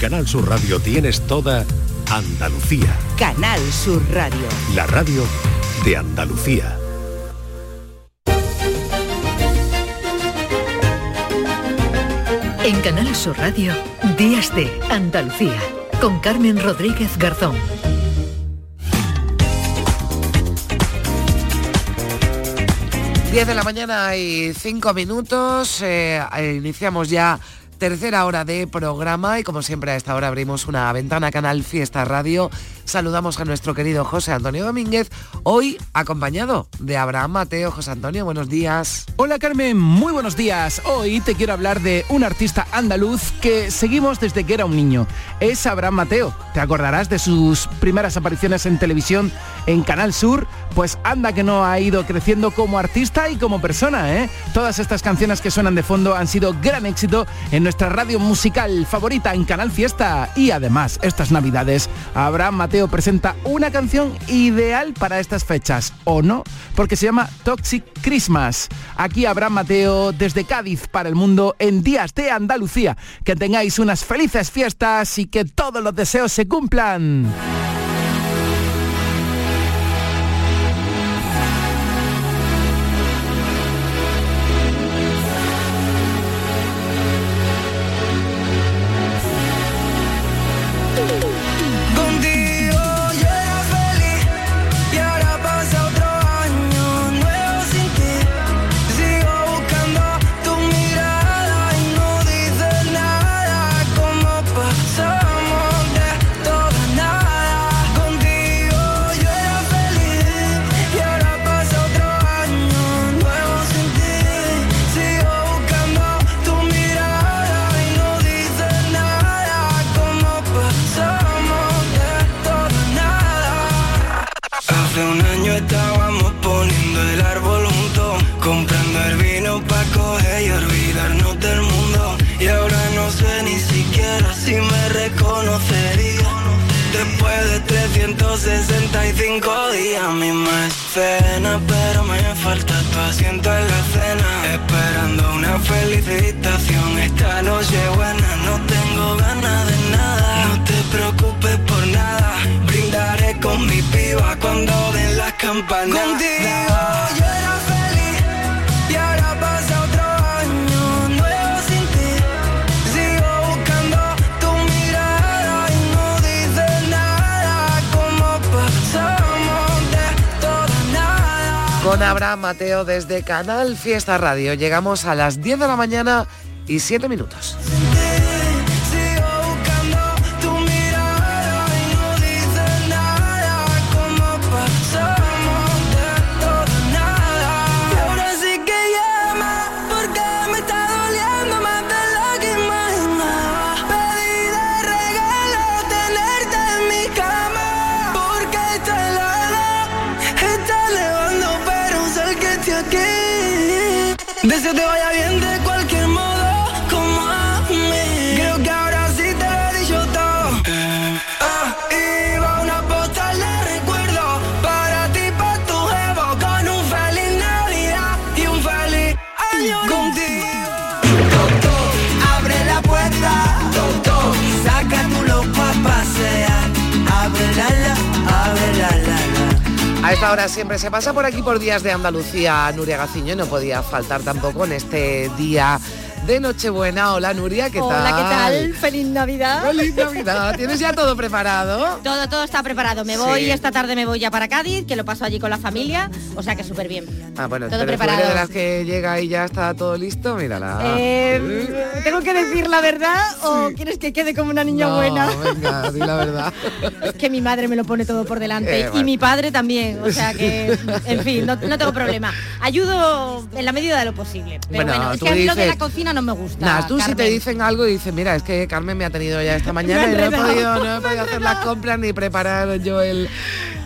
Canal Sur Radio tienes toda Andalucía. Canal Sur Radio. La radio de Andalucía. En Canal Sur Radio, Días de Andalucía, con Carmen Rodríguez Garzón. 10 de la mañana y 5 minutos. eh, iniciamos ya tercera hora de programa y como siempre a esta hora abrimos una ventana Canal Fiesta Radio. Saludamos a nuestro querido José Antonio Domínguez, hoy acompañado de Abraham Mateo. José Antonio, buenos días. Hola Carmen, muy buenos días. Hoy te quiero hablar de un artista andaluz que seguimos desde que era un niño. Es Abraham Mateo. ¿Te acordarás de sus primeras apariciones en televisión en Canal Sur? Pues anda que no ha ido creciendo como artista y como persona, ¿eh? Todas estas canciones que suenan de fondo han sido gran éxito en nuestra radio musical favorita en Canal Fiesta. Y además, estas navidades, Abraham Mateo presenta una canción ideal para estas fechas, ¿o no? Porque se llama Toxic Christmas. Aquí Abraham Mateo desde Cádiz para el mundo en Días de Andalucía. Que tengáis unas felices fiestas y que todos los deseos se cumplan. Mateo desde Canal Fiesta Radio. Llegamos a las 10 de la mañana y 7 minutos. A esta hora siempre se pasa por aquí por días de Andalucía Nuria Gaciño, no podía faltar tampoco en este día de Nochebuena. Hola Nuria, ¿qué tal? Hola, ¿qué tal? Feliz Navidad. Feliz Navidad. ¿Tienes ya todo preparado? Todo, todo está preparado. Me Sí. voy esta tarde, me voy ya para Cádiz, que lo paso allí con la familia, o sea que súper bien. Ah, bueno, Todo pero tú eres preparado. de las que llega y ya está todo listo, mírala. Eh, ¿Tengo que decir la verdad o quieres que quede como una niña No, buena? venga, di la verdad. Es que mi madre me lo pone todo por delante Eh, y mi padre también, o sea que, en fin, no, no tengo problema. Ayudo en la medida de lo posible. Pero Bueno, bueno, es que a mí lo de dices- la cocina no me gusta. Nada, tú si te dicen algo y dices, mira, es que Carmen me ha tenido ya esta mañana y no he podido, no he podido hacer las compras ni preparar yo el,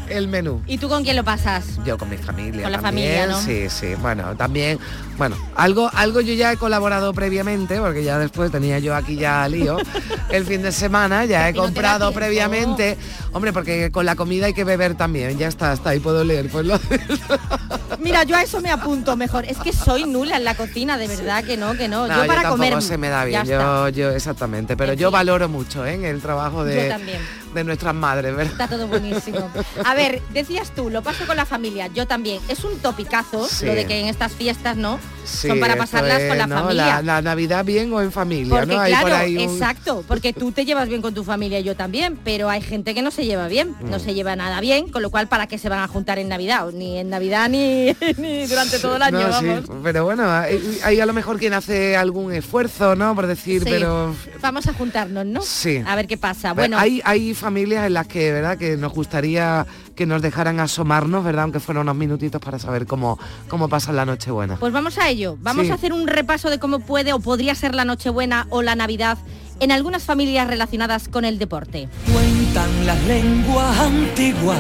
el menú. ¿Y tú con quién lo pasas? Yo con mi familia. Con la también, familia, ¿no? Sí, sí. Bueno, también, bueno, algo, algo yo ya he colaborado previamente, porque ya después tenía yo aquí ya lío. el fin de semana ya he no comprado previamente. Hombre, porque con la comida hay que beber también. Ya está, hasta ahí puedo leer. Pues lo Mira, yo a eso me apunto mejor. Es que soy nula en la cocina, de verdad que no, que no. No, yo para comer se me da bien, yo, yo exactamente, pero En yo fin. valoro mucho ¿eh? el trabajo Yo de, también. De nuestras madres, ¿verdad? Está todo buenísimo. A ver, decías tú, lo paso con la familia. Yo también. Es un topicazo Sí. lo de que en estas fiestas, ¿no? Sí, Son para pasarlas es, con la ¿no? familia. La, la Navidad bien o en familia, Porque ¿no? Hay claro, por ahí un- exacto, porque tú te llevas bien con tu familia y yo también, pero hay gente que no se lleva bien, no Mm. se lleva nada bien, con lo cual ¿para qué se van a juntar en Navidad? Ni en Navidad ni, ni durante todo el año, No, sí, vamos. pero bueno, hay, hay a lo mejor quien hace algún esfuerzo, ¿no? Por decir, pero Vamos a juntarnos, ¿no? Sí. A ver qué pasa. Bueno, hay, hay familias en las que, ¿verdad? Que nos gustaría que nos dejaran asomarnos, ¿verdad? Aunque fueran unos minutitos para saber cómo, cómo pasan la Nochebuena. pues vamos a ello. Vamos Sí. a hacer un repaso de cómo puede o podría ser la Nochebuena o la Navidad en algunas familias relacionadas con el deporte. Cuentan las lenguas antiguas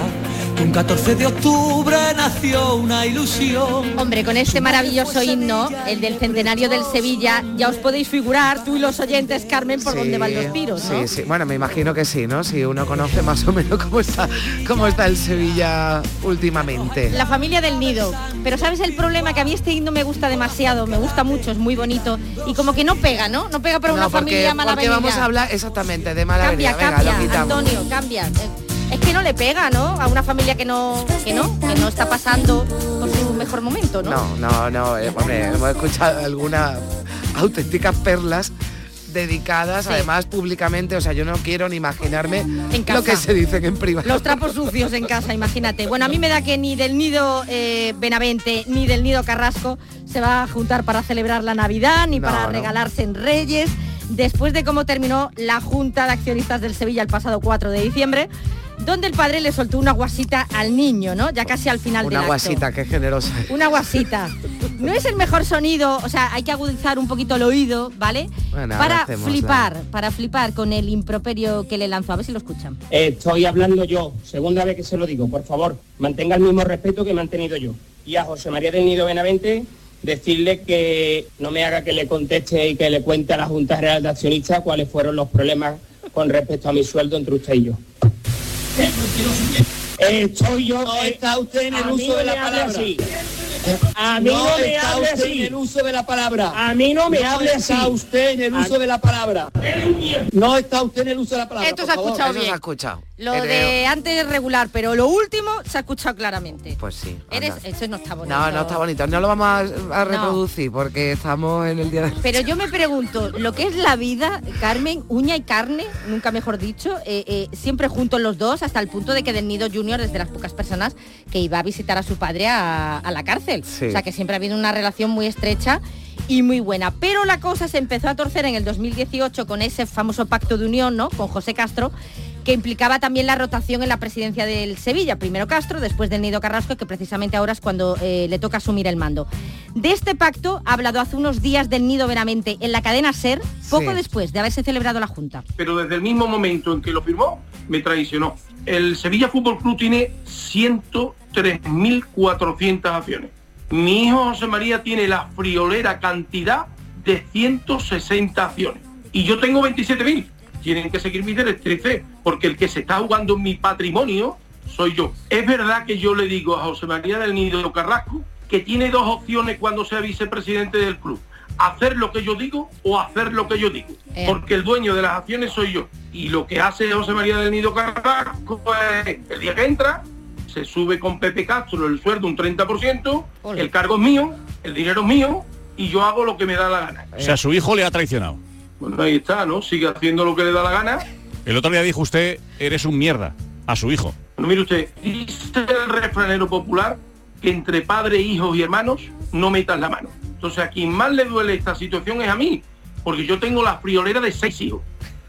un 14 de octubre nació una ilusión. Hombre, con este maravilloso himno, el del centenario del Sevilla, ya os podéis figurar, tú y los oyentes, Carmen, por Sí, dónde van los tiros, ¿no? Sí, sí. Bueno, me imagino que sí, ¿no? Si uno conoce más o menos cómo está, cómo está el Sevilla últimamente. La familia del nido. Pero ¿sabes el problema? Que a mí este himno me gusta demasiado, me gusta mucho, es muy bonito. Y como que no pega, ¿no? No pega para una porque, familia mala porque vamos a hablar exactamente de mala Cambia, Venga, cambia. Antonio, cambia. Eh, Es que no le pega, ¿no? A una familia que no, que no, que no está pasando por su mejor momento, ¿no? No, no, no, eh, hombre, hemos escuchado algunas auténticas perlas dedicadas, Sí. además públicamente, o sea, yo no quiero ni imaginarme lo que se dicen en privado. Los trapos sucios en casa, imagínate. Bueno, a mí me da que ni del nido eh, Benavente ni del nido Carrasco se va a juntar para celebrar la Navidad ni No, para no. regalarse en Reyes. Después de cómo terminó la Junta de Accionistas del Sevilla el pasado 4 de diciembre, donde el padre le soltó una guasita al niño, ¿no? Ya casi al final del Una acto. guasita, qué generosa. Una guasita. No es el mejor sonido, o sea, hay que agudizar un poquito el oído, ¿vale? Bueno, para hacemos flipar, para flipar con el improperio que le lanzó. A ver si lo escuchan. Estoy hablando yo, segunda vez que se lo digo, por favor, mantenga el mismo respeto que he mantenido yo. Y a José María del Nido Benavente, decirle que no me haga que le conteste y que le cuente a la Junta Real de Accionistas cuáles fueron los problemas con respecto a mi sueldo entre usted y yo. Estoy yo. No eh, está usted en el uso de la palabra. así. A mí no, me está hable usted así. en el uso de la palabra. A mí no me hable está así. usted en el uso A- de la palabra. No está usted en el uso de la palabra. Esto se ha escuchado Eso se bien. ha escuchado. Lo Creo. de antes es regular, pero lo último se ha escuchado claramente. Pues sí. Eres, eso no está bonito. No, no está bonito. No lo vamos a, a reproducir porque estamos en el día de... Pero yo me pregunto, lo que es la vida, Carmen, uña y carne, nunca mejor dicho, eh, eh, siempre juntos los dos, hasta el punto de que Del Nido Junior es de las pocas personas que iba a visitar a su padre a, a la cárcel. Sí. O sea que siempre ha habido una relación muy estrecha y muy buena. Pero la cosa se empezó a torcer en el 2018 con ese famoso pacto de unión, ¿no? Con José Castro que implicaba también la rotación en la presidencia del Sevilla. Primero Castro, después del Nido Carrasco, que precisamente ahora es cuando eh, le toca asumir el mando. De este pacto ha hablado hace unos días del Nido Veramente en la cadena SER, poco Sí. después de haberse celebrado la Junta. pero desde el mismo momento en que lo firmó, me traicionó. El Sevilla Fútbol Club tiene 103.400 acciones. Mi hijo José María tiene la friolera cantidad de 160 acciones. Y yo tengo 27.000. Tienen que seguir mis directrices, porque el que se está jugando en mi patrimonio soy yo. Es verdad que yo le digo a José María del Nido Carrasco que tiene dos opciones cuando sea vicepresidente del club. Hacer lo que yo digo o hacer lo que yo digo. Eh. Porque el dueño de las acciones soy yo. Y lo que hace José María del Nido Carrasco es el día que entra, se sube con Pepe Castro el sueldo un 30%, Ole. el cargo es mío, el dinero es mío y yo hago lo que me da la gana. O sea, su hijo le ha traicionado. Bueno, ahí está, ¿no? Sigue haciendo lo que le da la gana. El otro día dijo usted, eres un mierda, a su hijo. Bueno, mire usted, dice el refranero popular que entre padres, hijos y hermanos no metas la mano. Entonces a quien más le duele esta situación es a mí, porque yo tengo la friolera de seis hijos.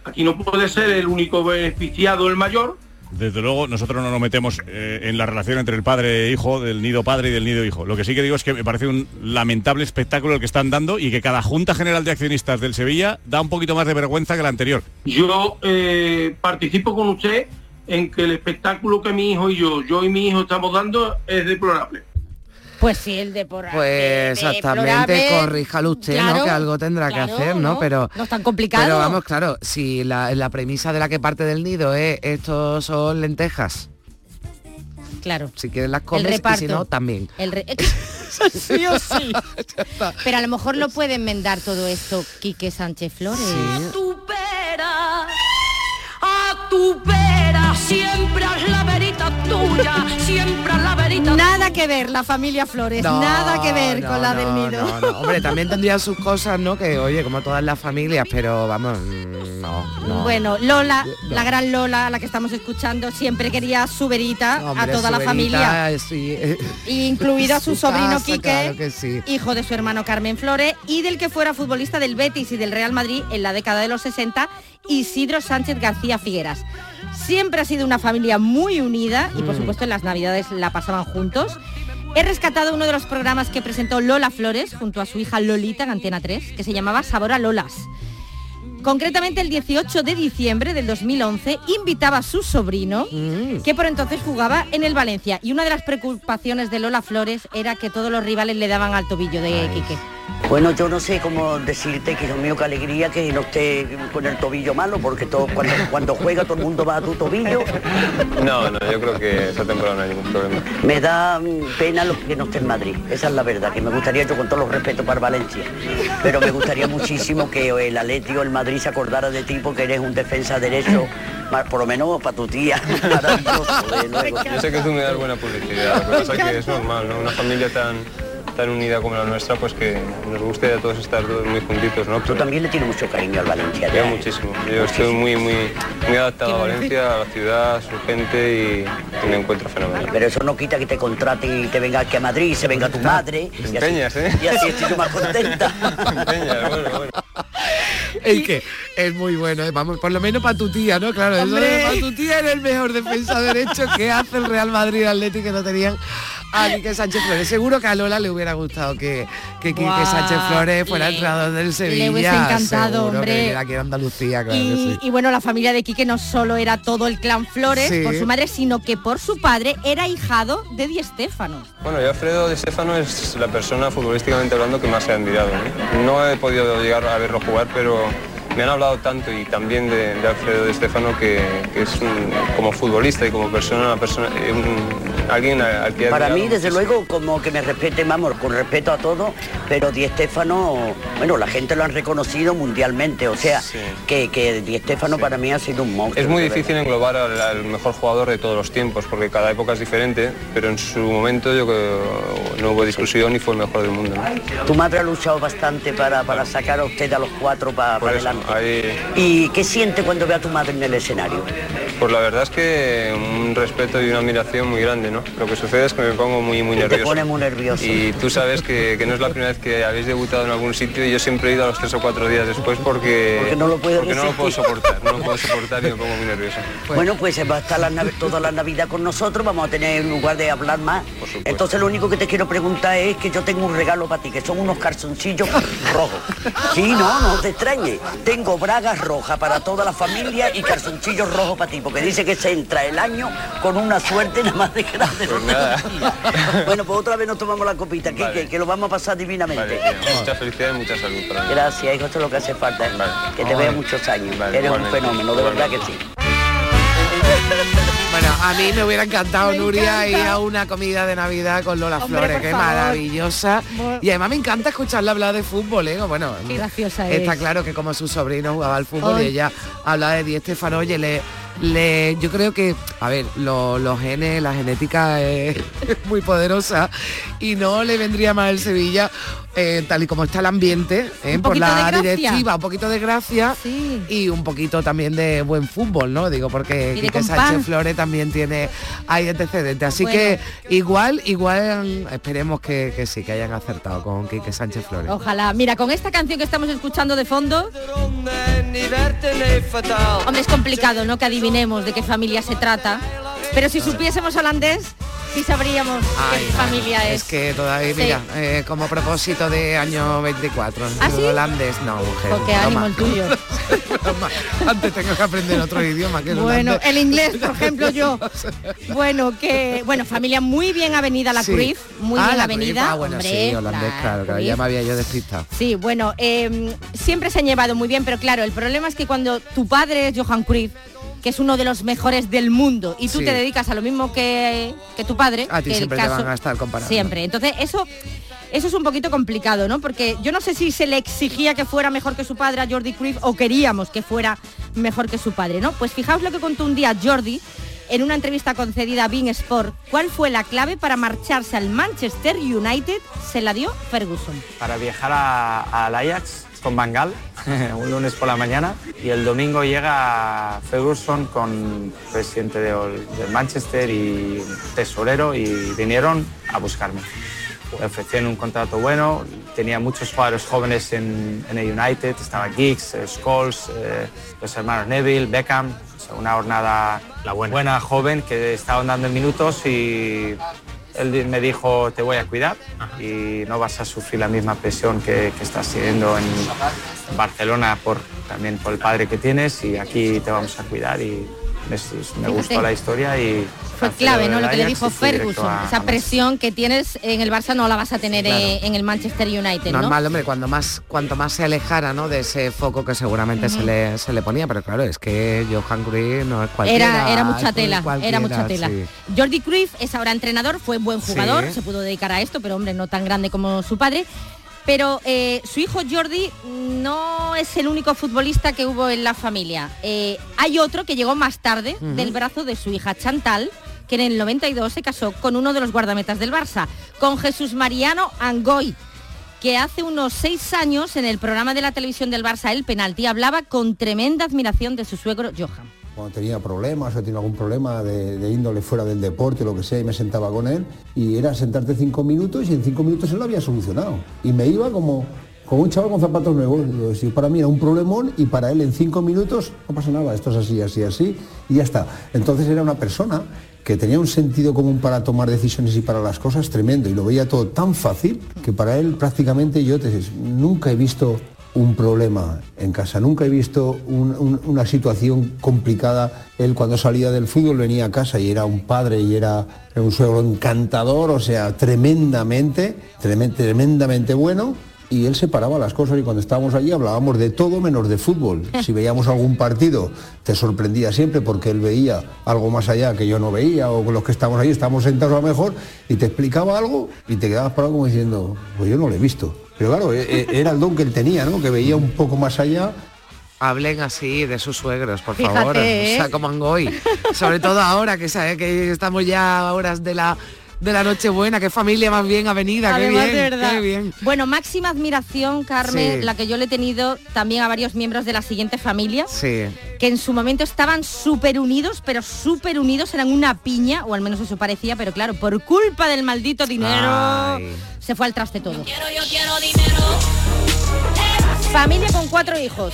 Aquí no puede ser el único beneficiado el mayor. Desde luego, nosotros no nos metemos eh, en la relación entre el padre e hijo, del nido padre y del nido hijo. Lo que sí que digo es que me parece un lamentable espectáculo el que están dando y que cada Junta General de Accionistas del Sevilla da un poquito más de vergüenza que la anterior. Yo eh, participo con usted en que el espectáculo que mi hijo y yo, yo y mi hijo estamos dando es deplorable. Pues sí, el de por Pues exactamente, corríjalo usted, ¿no? Que algo tendrá que hacer, ¿no? Pero no es tan complicado. Pero vamos, claro, si la, la premisa de la que parte del nido es estos son lentejas. Claro. Si quieres las El comes y si no, también. El re- sí o sí. Pero a lo mejor lo puede enmendar todo esto Quique Sánchez Flores. tu pera, a tu pera, tuya, siempre haz la verita Nada que ver la familia Flores, No, nada que ver no, con la no, del nido. no, no. Hombre, también tendría sus cosas, ¿no? Que, oye, como todas las familias, pero vamos, mm, no, no. Bueno, Lola, No. la gran Lola, la que estamos escuchando, siempre quería su verita Hombre, a toda la familia, verita, sí, eh, incluido a su, sobrino casa, Quique, claro que sí. hijo de su hermano Carmen Flores, y del que fuera futbolista del Betis y del Real Madrid en la década de los 60, Isidro Sánchez García Figueras. Siempre ha sido una familia muy unida y por Mm. supuesto en las navidades la pasaban juntos. He rescatado uno de los programas que presentó Lola Flores junto a su hija Lolita en Antena 3, que se llamaba Sabor a Lolas. Concretamente el 18 de diciembre del 2011 invitaba a su sobrino, que por entonces jugaba en el Valencia. Y una de las preocupaciones de Lola Flores era que todos los rivales le daban al tobillo de Quique. Bueno, yo no sé cómo decirte que Dios mío, qué alegría que no esté con el tobillo malo, porque todo, cuando, cuando juega todo el mundo va a tu tobillo. No, no, yo creo que esta temporada no hay ningún problema. Me da mm, pena lo que no esté en Madrid, esa es la verdad, que me gustaría, yo con todos los respetos para Valencia, pero me gustaría muchísimo que el Atlético, el Madrid se acordara de ti porque eres un defensa derecho, por lo menos para tu tía, maravilloso, de luego. Yo sé que tú me das buena publicidad, es que es normal, ¿no? Una familia tan, tan unida como la nuestra, pues que nos guste a todos estar todos muy juntitos, ¿no? Tú también le tienes mucho cariño al Valencia, Yo ¿eh? muchísimo. Yo estoy muy, muy, muy adaptado a Valencia, a la ciudad, a su gente y, me encuentro fenomenal. Pero eso no quita que te contrate y te venga aquí a Madrid y se venga tu madre. y así- empeñas, ¿eh? Y así estoy más contenta. bueno, bueno. Es que es muy bueno, eh, vamos, por lo menos para tu tía, ¿no? Claro, eso para tu tía era el mejor defensa derecho que hace el Real Madrid y Atlético que no tenían a Quique Sánchez Flores. Seguro que a Lola le hubiera gustado que, que Quique Sánchez Flores fuera le- entrenador del Sevilla. hubiese encantado, Seguro hombre. Que aquí a Andalucía, claro que Y, sí. y bueno, la familia de Quique no solo era todo el clan Flores Sí. por su madre, sino que por su padre era hijado de Di Stéfano. Bueno, yo Alfredo Di Stefano es la persona futbolísticamente hablando que más he admirado. ¿no? No he podido llegar a verlo jugar, pero me han hablado tanto y también de, de Alfredo Di Stefano que, que es un- como futbolista y como persona, una persona un- alguien al que Para mí, desde luego, como que me respeten, vamos, con respeto a todo, pero Di Stéfano, bueno, la gente lo han reconocido mundialmente, o sea, que, que Di Stéfano para mí ha sido un monstruo. Es muy difícil englobar al, al mejor jugador de todos los tiempos, porque cada época es diferente, pero en su momento yo creo que no hubo discusión y fue el mejor del mundo. ¿no? Tu madre ha luchado bastante para, para sacar a usted a los cuatro para eso, adelante. ahí, ¿Y qué siente cuando ve a tu madre en el escenario? Pues la verdad es que un respeto y una admiración muy grande, ¿no? Lo que sucede es que me pongo muy, muy Te nervioso. pone muy nervioso. Y tú sabes que, que no es la primera vez que habéis debutado en algún sitio y yo siempre he ido a los tres o cuatro días después porque, Porque no lo puedes porque no lo puedo soportar, no lo puedo soportar y me pongo muy nervioso. Bueno, pues va a estar la toda la Navidad con nosotros, vamos a tener lugar de hablar más. Entonces lo único que te quiero preguntar es que yo tengo un regalo para ti, que son unos calzoncillos rojos. Sí, no, no te extrañes. Tengo bragas rojas para toda la familia y calzoncillos rojos para ti, porque dice que se entra el año con una suerte nada más de grande. Pues nada. Bueno, pues otra vez nos tomamos la copita, que, Vale. que, que lo vamos a pasar divinamente. Vale, mucha felicidad y mucha salud para mí. Gracias, hijo, esto es lo que hace falta. ¿eh? Que te Vale. vea muchos años. Vale, Eres un fenómeno, de verdad que sí. Bueno, a mí me hubiera encantado, Nuria, ir a una comida de Navidad con Lola Hombre, Flores, favor. maravillosa. Y además me encanta escucharla hablar de fútbol, ¿eh? Bueno, Qué graciosa está es. claro que como su sobrino jugaba al fútbol y ella hablaba de Di Stefano, oye, le, yo creo que, a ver, lo- los genes, la genética es muy poderosa y no le vendría mal Sevilla, eh, tal y como está el ambiente, ¿eh? Un por la directiva, un poquito de gracia y un poquito también de buen fútbol, ¿no? Digo, porque Quique. Sánchez Flores también tiene hay antecedentes. Así Bueno. que igual, igual esperemos que, que sí, que hayan acertado con Quique Sánchez Flores. Ojalá. Mira, con esta canción que estamos escuchando de fondo, hombre, es complicado, ¿no? Que adivinemos de qué familia se trata. Pero si supiésemos holandés, sí sabríamos Ay, qué familia es es. que todavía, Sí. mira, eh, como propósito de año 24, ¿Ah, sí? holandés, no, mujer. Porque broma. ánimo el tuyo. Antes tengo que aprender otro idioma que el Bueno, holandés. el inglés, por ejemplo, yo. Bueno, que bueno, familia muy bien avenida la Sí. Cruyff, muy Ah, bien la avenida. Cruyff, ah, bueno, hombre, sí, holandés, la claro, claro, ya me había yo despistado. Sí, bueno, eh, siempre se han llevado muy bien, pero claro, el problema es que cuando tu padre es Johan Cruyff, que es uno de los mejores del mundo y tú Sí. te dedicas a lo mismo que, que tu padre, A ti que el siempre te van a estar comparando. Siempre. Entonces, eso eso es un poquito complicado, ¿no? Porque yo no sé si se le exigía que fuera mejor que su padre a Jordi Cruyff o queríamos que fuera mejor que su padre, ¿no? Pues fijaos lo que contó un día Jordi en una entrevista concedida a Bein Sport. ¿Cuál fue la clave para marcharse al Manchester United? Se la dio Ferguson. para viajar a- al Ajax con Bangal un lunes por la mañana y el domingo llega Ferguson con presidente de, Manchester y tesorero y vinieron a buscarme. Me ofrecieron un contrato bueno, tenía muchos jugadores jóvenes en, en el United, estaba Giggs, eh, Scholes, eh, los hermanos Neville, Beckham, o sea, una jornada buena. joven que estaban dando minutos y él me dijo te voy a cuidar y no vas a sufrir la misma presión que, que estás teniendo en Barcelona por, también por el padre que tienes y aquí te vamos a cuidar y me, me gustó la historia y Fue clave, ¿no? Lo que le dijo Ferguson. a- Esa a presión que tienes en el Barça no la vas a tener Claro. eh, en el Manchester United, ¿no? Normal, hombre, cuando más, cuanto más se alejara ¿no? de ese foco que seguramente se, le, se le ponía, pero claro, es que Johan Cruyff no es cualquiera. Era, era mucha tela, era mucha tela. sí. Jordi Cruyff es ahora entrenador, fue buen jugador, Sí. se pudo dedicar a esto, pero hombre, no tan grande como su padre. Pero eh, su hijo Jordi no es el único futbolista que hubo en la familia. Eh, hay otro que llegó más tarde del brazo de su hija Chantal, que en el 92 se casó con uno de los guardametas del Barça, con Jesús Mariano Angoy que hace unos seis años en el programa de la televisión del Barça El Penalti hablaba con tremenda admiración de su suegro Johan. Cuando tenía problemas o tenía algún problema de, de índole fuera del deporte, lo que sea, y me sentaba con él, y era sentarte cinco minutos y en cinco minutos él lo había solucionado. Y me iba como, como un chaval con zapatos nuevos. Si para mí era un problemón y para él en cinco minutos no pasa nada, esto es así, así, así, y ya está. Entonces era una persona que tenía un sentido común para tomar decisiones y para las cosas tremendo, y lo veía todo tan fácil que para él prácticamente yo te, nunca he visto un problema en casa. Nunca he visto un- un- una situación complicada. Él cuando salía del fútbol venía a casa y era un padre y era, era un suegro encantador, o sea, tremendamente, tremen- tremendamente bueno. Y él separaba las cosas y cuando estábamos allí hablábamos de todo menos de fútbol. Si veíamos algún partido te sorprendía siempre porque él veía algo más allá que yo no veía o los que estábamos allí estábamos sentados a lo mejor y te explicaba algo y te quedabas parado como diciendo, pues yo no lo he visto. Pero claro, e- e- era el don que él tenía, ¿no? Que veía un poco más allá. Hablen así de sus suegros, por Fíjate, favor. ¿eh? O sea, como Angoy. Sobre todo ahora que sabe que estamos ya a horas de la de la Nochebuena, qué familia más bien avenida, qué Además, bien, de verdad. qué bien. Bueno, máxima admiración, Carmen, Sí. la que yo le he tenido también a varios miembros de la siguiente familia, Sí. que en su momento estaban súper unidos, pero súper unidos, eran una piña, o al menos eso parecía, pero claro, por culpa del maldito dinero, Ay. se fue al traste todo. Familia con cuatro hijos,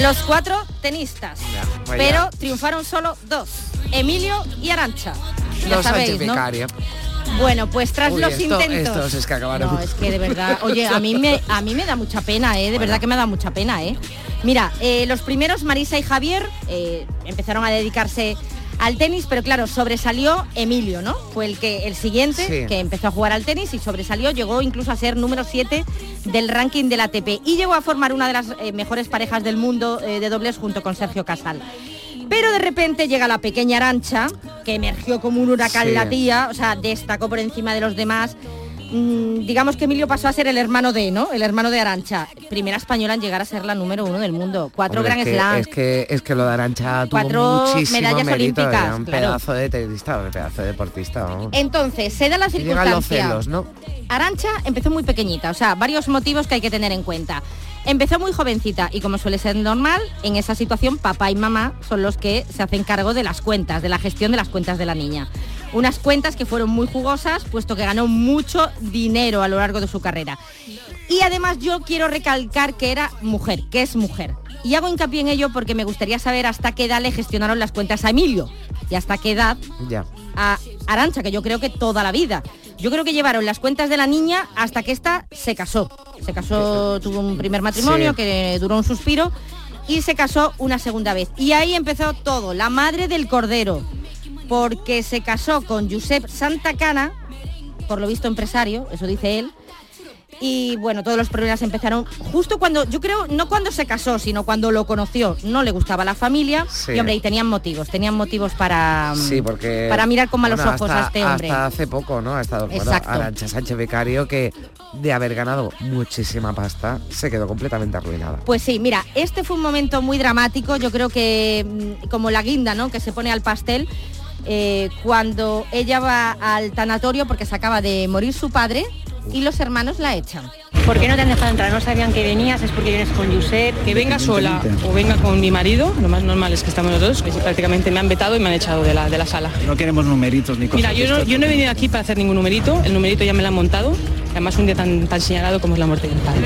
los cuatro tenistas, pero triunfaron solo dos, Emilio y Arancha. Ya Los sabéis, Sánchez ¿no? Bueno, pues tras Uy, los esto- intentos. estos es que acabaron. No, es que de verdad, oye, a mí me, a mí me da mucha pena, ¿eh? De verdad que me da mucha pena, ¿eh? Mira, eh, los primeros, Marisa y Javier, eh, empezaron a dedicarse al tenis, pero claro, sobresalió Emilio, ¿no? Fue el que el siguiente Sí. que empezó a jugar al tenis y sobresalió, llegó incluso a ser número 7 del ranking del ATP y llegó a formar una de las eh, mejores parejas del mundo eh, de dobles junto con Sergio Casal. Pero de repente llega la pequeña Arancha, que emergió como un huracán Sí. la tía, o sea, destacó por encima de los demás. Mm, digamos que Emilio pasó a ser el hermano de, ¿no? El hermano de Arancha. Primera española en llegar a ser la número uno del mundo. Cuatro Hombre, Grand es que, Slam. es que es que lo de Arancha tuvo Cuatro muchísimo medallas mérito, olímpicas, era un claro. pedazo de tenista, un pedazo de deportista. vamos. Entonces, se da la los circunstancia. celos, ¿no? Arancha empezó muy pequeñita, o sea, varios motivos que hay que tener en cuenta. Empezó muy jovencita y como suele ser normal, en esa situación papá y mamá son los que se hacen cargo de las cuentas, de la gestión de las cuentas de la niña. Unas cuentas que fueron muy jugosas, puesto que ganó mucho dinero a lo largo de su carrera. Y además yo quiero recalcar que era mujer, que es mujer. Y hago hincapié en ello porque me gustaría saber hasta qué edad le gestionaron las cuentas a Emilio y hasta qué edad Ya. a Arancha, que yo creo que toda la vida. Yo creo que llevaron las cuentas de la niña hasta que ésta se casó. Se casó, tuvo un primer matrimonio Sí. que duró un suspiro y se casó una segunda vez. Y ahí empezó todo, la madre del cordero, porque se casó con Josep Santacana, por lo visto empresario, eso dice él, Y bueno, todos los problemas empezaron justo cuando, yo creo, no cuando se casó, sino cuando lo conoció. No le gustaba la familia Sí. y hombre, y tenían motivos, tenían motivos para, Sí, porque... para mirar con malos bueno, ojos hasta- a este hombre. Hasta hace poco, ¿no? Ha estado bueno, Exacto. Arancha Sánchez Becario, que de haber ganado muchísima pasta, se quedó completamente arruinada. Pues sí, mira, este fue un momento muy dramático, yo creo que mm, como la guinda, ¿no? Que se pone al pastel eh, cuando ella va al tanatorio porque se acaba de morir su padre y los hermanos la echan. ¿Por qué no te han dejado entrar? No sabían que venías, es porque vienes con Josep. Que venga sola o venga con mi marido, lo más normal es que estamos los dos, que prácticamente me han vetado y me han echado de la, de la sala. No queremos numeritos ni cosas. Mira, yo no, yo no he venido aquí para hacer ningún numerito, el numerito ya me lo han montado, además un día tan, tan señalado como es la muerte de mi padre.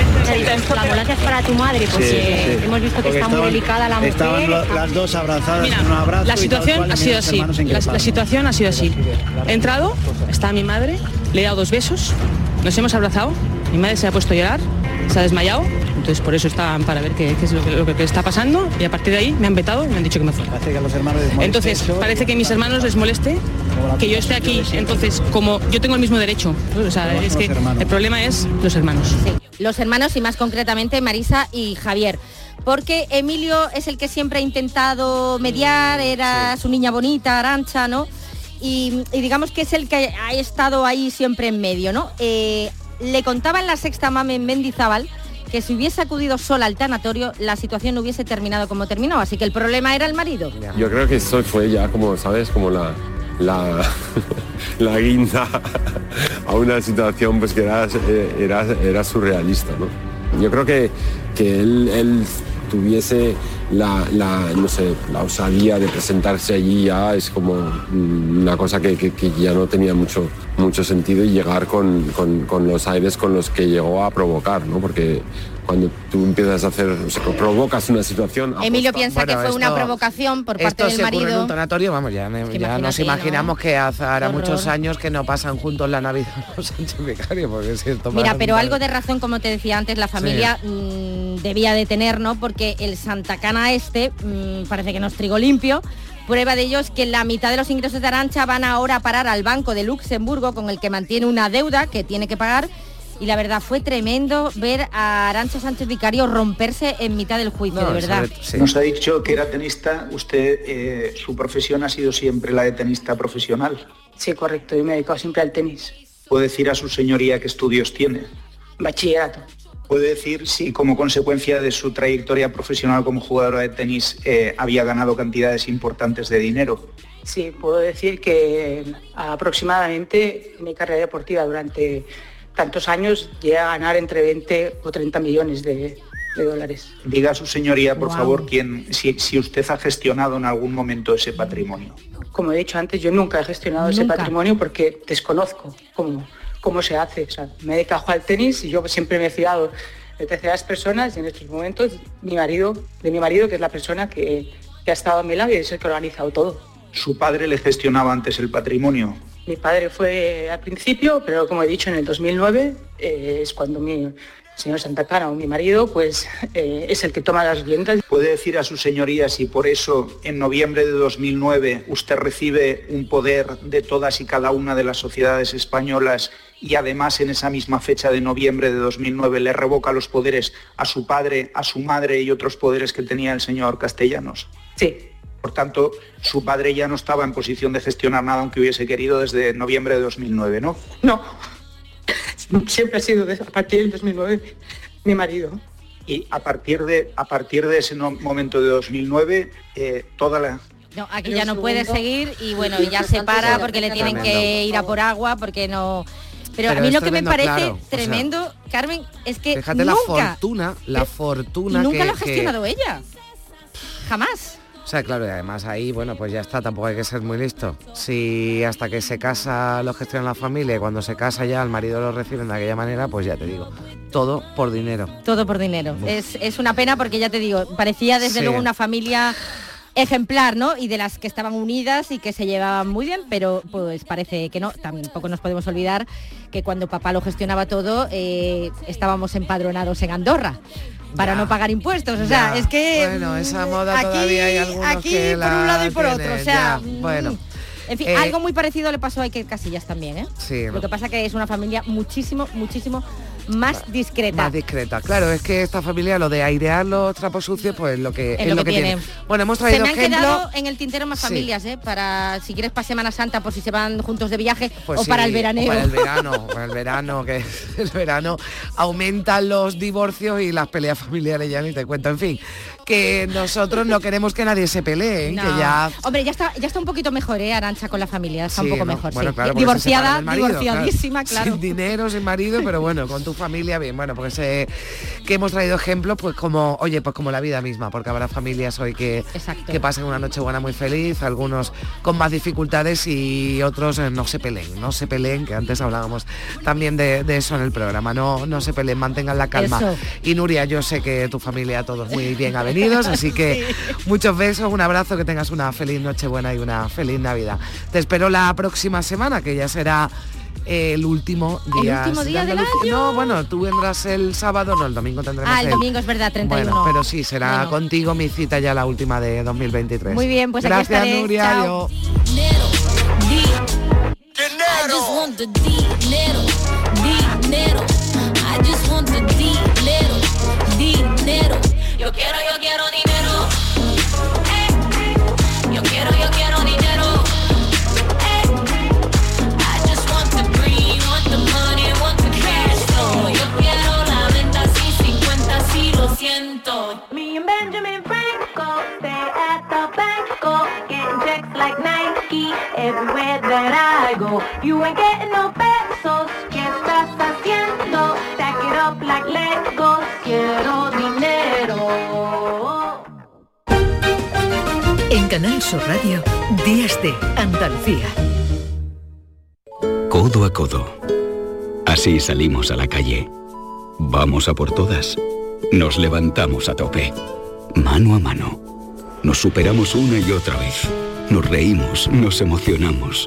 La ambulancia es para tu madre, pues Sí, sí. hemos visto que Porque está muy delicada la mujer. Estaban lo- las dos abrazadas Mira, en un abrazo. la situación cual, ha sido así. La, la situación ha sido así. He entrado, está mi madre, le he dado dos besos, nos hemos abrazado, mi madre se ha puesto a llorar, se ha desmayado, entonces por eso estaban para ver qué, qué es lo que, lo que está pasando y a partir de ahí me han vetado y me han dicho que me fuera. Parece que a los hermanos les moleste Entonces eso. parece que a mis hermanos les moleste que yo esté aquí, entonces como yo tengo el mismo derecho, o sea, Todos es somos que hermanos. el problema es los hermanos. Los hermanos y más concretamente Marisa y Javier. Porque Emilio es el que siempre ha intentado mediar, era su niña bonita, Arancha, ¿no? Y, y digamos que es el que ha estado ahí siempre en medio, ¿no? Eh, le contaba en la sexta mame en Mendizábal que si hubiese acudido sola al tanatorio, la situación no hubiese terminado como terminó. Así que el problema era el marido. Yo creo que eso fue ya como, ¿sabes? Como la, la, la guinda a una situación pues que era, eh, era, era surrealista, ¿no? Yo creo que, que él, él tuviese la, no sé, la osadía de presentarse allí ya es como una cosa que ya no tenía mucho, mucho sentido y llegar con, con- con los aires con los que llegó a provocar, ¿no? Porque cuando tú empiezas a hacer, o sea, provocas una situación... Emilio aposta- piensa que fue una esto- provocación por parte Esto del se ocurre en marido. un tanatorio, vamos, ya, ya nos ¿no? imaginamos que hace ahora muchos años que no pasan juntos la Navidad los Sánchez Becario, porque si esto Mira, pero un algo de razón, como te decía antes, la familia mm, debía de tener, ¿no? Porque el Santa Cana este mm, parece que no es trigo limpio. Prueba de ello es que la mitad de los ingresos de Arancha van ahora a parar al Banco de Luxemburgo, con el que mantiene una deuda que tiene que pagar. Y la verdad fue tremendo ver a Arancha Sánchez Vicario romperse en mitad del juicio, de verdad. Nos ha dicho que era tenista. Usted, eh, su profesión ha sido siempre la de tenista profesional. Sí, correcto, yo me he dedicado siempre al tenis. ¿Puede decir a su señoría qué estudios tiene? Bachillerato. ¿Puede decir si como consecuencia de su trayectoria profesional como jugadora de tenis eh, había ganado cantidades importantes de dinero? Sí, puedo decir que aproximadamente mi carrera deportiva durante tantos años llegué a ganar entre 20 o 30 millones de, de dólares. Diga a su señoría, por favor, quién, si, si usted ha gestionado en algún momento ese patrimonio. Como he dicho antes, yo nunca he gestionado ese patrimonio porque desconozco cómo, cómo se hace. O sea, me he dedicado al tenis y yo siempre me he fiado de terceras personas y en estos momentos mi marido, de mi marido, que es la persona que, que ha estado a mi lado y es el que ha organizado todo. ¿Su padre le gestionaba antes el patrimonio? Mi padre fue al principio, pero como he dicho, en el 2009 eh, es cuando mi señor Santacana o mi marido, pues eh, es el que toma las riendas. ¿Puede decir a su señoría si por eso en noviembre de 2009 usted recibe un poder de todas y cada una de las sociedades españolas y además en esa misma fecha de noviembre de 2009 le revoca los poderes a su padre, a su madre y otros poderes que tenía el señor Castellanos? Sí. Por tanto, su padre ya no estaba en posición de gestionar nada aunque hubiese querido desde noviembre de 2009, ¿no? No, siempre ha sido de- a partir del 2009 mi marido. Y a partir de, a partir de ese no- momento de 2009, eh, toda la, No, aquí ya no puede seguir y bueno, ya se para la porque le tienen tremendo. que ir a por agua porque no... Pero, Pero a mí lo que me parece claro, o sea, tremendo, Carmen, es que Fíjate la nunca, fortuna, la fortuna nunca que, lo ha que- gestionado ella. Jamás. O sea, claro, y además ahí, bueno, pues ya está, tampoco hay que ser muy listo. Si hasta que se casa lo gestiona la familia y cuando se casa ya el marido lo recibe de aquella manera, pues ya te digo, todo por dinero. Todo por dinero. Es, es una pena porque ya te digo, parecía desde Sí. luego una familia ejemplar, ¿no? Y de las que estaban unidas y que se llevaban muy bien, pero pues parece que no. Tampoco nos podemos olvidar que cuando papá lo gestionaba todo, eh, estábamos empadronados en Andorra para Ya. no pagar impuestos. O sea, Ya. es que Bueno, esa mm, moda aquí, todavía hay algunos aquí que por un lado y por otro. O sea, ya. mm, Bueno. En fin, Eh, algo muy parecido le pasó a Iker Casillas también, ¿eh? Sí, Lo que pasa que es una familia muchísimo, muchísimo más discreta. Más discreta. Claro, es que esta familia lo de airear los trapos sucios, pues lo que es, lo que, tiene. Bueno, hemos Se traído me han ejemplos. quedado en el tintero más Sí. familias, ¿eh? Para si quieres para Semana Santa, por si se van juntos de viaje Pues o sí, para el veraneo. o para el verano, para el verano, que el verano aumentan los divorcios y las peleas familiares ya ni te cuento. En fin, que nosotros no queremos que nadie se pelee, ¿eh? No. que ya Hombre, ya está, ya está un poquito mejor, ¿eh? Arancha con la familia, está Sí, un poco ¿no? mejor, Bueno, claro, se Divorciada, marido, divorciadísima, claro. Sin dinero, sin marido, pero bueno, con tu familia bien. Bueno, porque sé que hemos traído ejemplos, pues como, oye, pues como la vida misma, porque habrá familias hoy que, que pasen una noche buena muy feliz, algunos con más dificultades y otros eh, no se peleen, no se peleen, que antes hablábamos también de, de eso en el programa, no, no se peleen, mantengan la calma. Eso. Y Nuria, yo sé que tu familia todos muy bien avenidos, así que muchos besos, un abrazo, que tengas una feliz noche buena y una feliz Navidad. Te espero la próxima semana, que ya será el último día. último día del No, bueno, tú vendrás el sábado, no, el domingo tendremos Ah, el domingo es verdad, 31. Bueno, pero sí, será Bueno. contigo mi cita ya la última de 2023. Muy bien, pues aquí Gracias, estaré. Nuria. Chao. Yo quiero, yo quiero dinero. Canal Sur Radio, Días de Andalucía. Codo a codo. Así salimos a la calle. Vamos a por todas. Nos levantamos a tope. Mano a mano. Nos superamos una y otra vez. Nos reímos, nos emocionamos.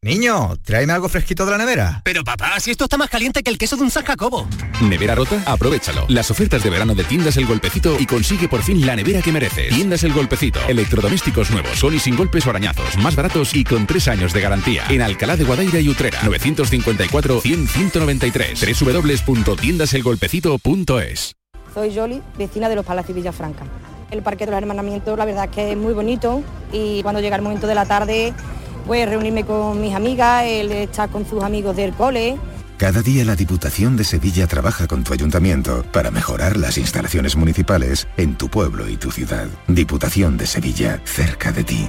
Niño, tráeme algo fresquito de la nevera. Pero papá, si esto está más caliente que el queso de un San Jacobo. ¿Nevera rota? Aprovechalo. Las ofertas de verano de Tiendas El Golpecito y consigue por fin la nevera que mereces. Tiendas El Golpecito. Electrodomésticos nuevos, son y sin golpes o arañazos, más baratos y con tres años de garantía. En Alcalá de Guadaira y Utrera. 954-100-193. www.tiendaselgolpecito.es Soy Yoli, vecina de los Palacios Villafranca. El Parque de los Hermanamientos la verdad es que es muy bonito y cuando llega el momento de la tarde pues reunirme con mis amigas, él estar con sus amigos del cole. Cada día la Diputación de Sevilla trabaja con tu ayuntamiento para mejorar las instalaciones municipales en tu pueblo y tu ciudad. Diputación de Sevilla, cerca de ti.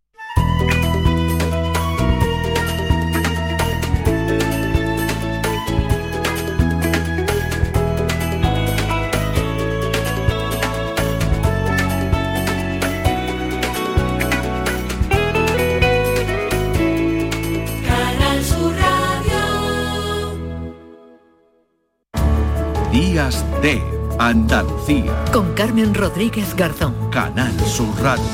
Días de Andalucía. Con Carmen Rodríguez Garzón. Canal Sur Radio.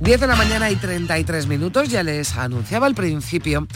Diez de la mañana y 33 minutos, ya les anunciaba al principio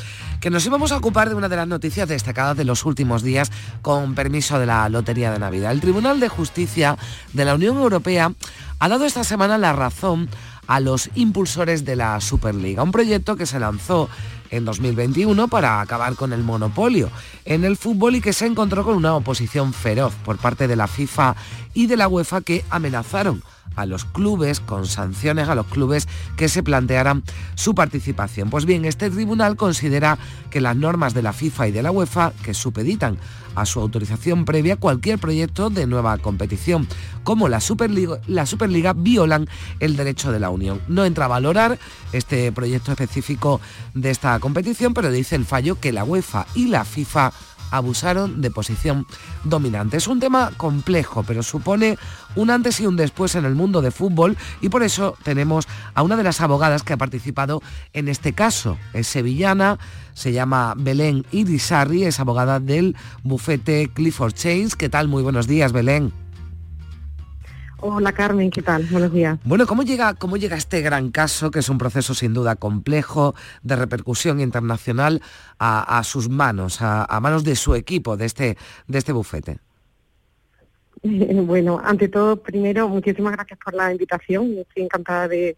que nos íbamos a ocupar de una de las noticias destacadas de los últimos días con permiso de la Lotería de Navidad. El Tribunal de Justicia de la Unión Europea ha dado esta semana la razón a los impulsores de la Superliga, un proyecto que se lanzó en 2021 para acabar con el monopolio en el fútbol y que se encontró con una oposición feroz por parte de la FIFA y de la UEFA que amenazaron a los clubes, con sanciones a los clubes que se plantearan su participación. Pues bien, este tribunal considera que las normas de la FIFA y de la UEFA, que supeditan a su autorización previa cualquier proyecto de nueva competición, como la Superliga, la Superliga violan el derecho de la Unión. No entra a valorar este proyecto específico de esta competición, pero dice el fallo que la UEFA y la FIFA abusaron de posición dominante. Es un tema complejo, pero supone un antes y un después en el mundo de fútbol y por eso tenemos a una de las abogadas que ha participado en este caso. Es sevillana, se llama Belén Irisarri, es abogada del bufete Clifford Chase. ¿Qué tal? Muy buenos días, Belén. Hola Carmen, ¿qué tal? Buenos días. Bueno, ¿cómo llega, ¿cómo llega este gran caso, que es un proceso sin duda complejo, de repercusión internacional, a, a sus manos, a, a, manos de su equipo, de este, de este bufete? Bueno, ante todo, primero, muchísimas gracias por la invitación. Estoy encantada de,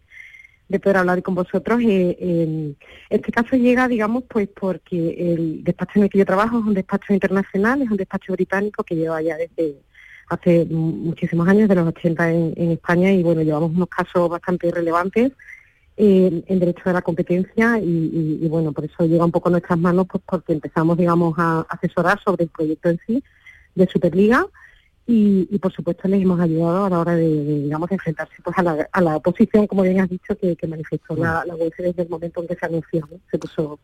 de poder hablar con vosotros. Eh, eh, este caso llega, digamos, pues porque el despacho en el que yo trabajo es un despacho internacional, es un despacho británico que lleva ya desde hace muchísimos años, de los 80 en, en España, y bueno, llevamos unos casos bastante relevantes eh, en derecho de la competencia y, y, y, bueno, por eso llega un poco a nuestras manos, pues porque empezamos, digamos, a asesorar sobre el proyecto en sí de Superliga y, y por supuesto les hemos ayudado a la hora de, de, digamos, de enfrentarse pues a la, a la oposición, como bien has dicho, que, que manifestó la, la UFC desde el momento en que se anunció, ¿no? se puso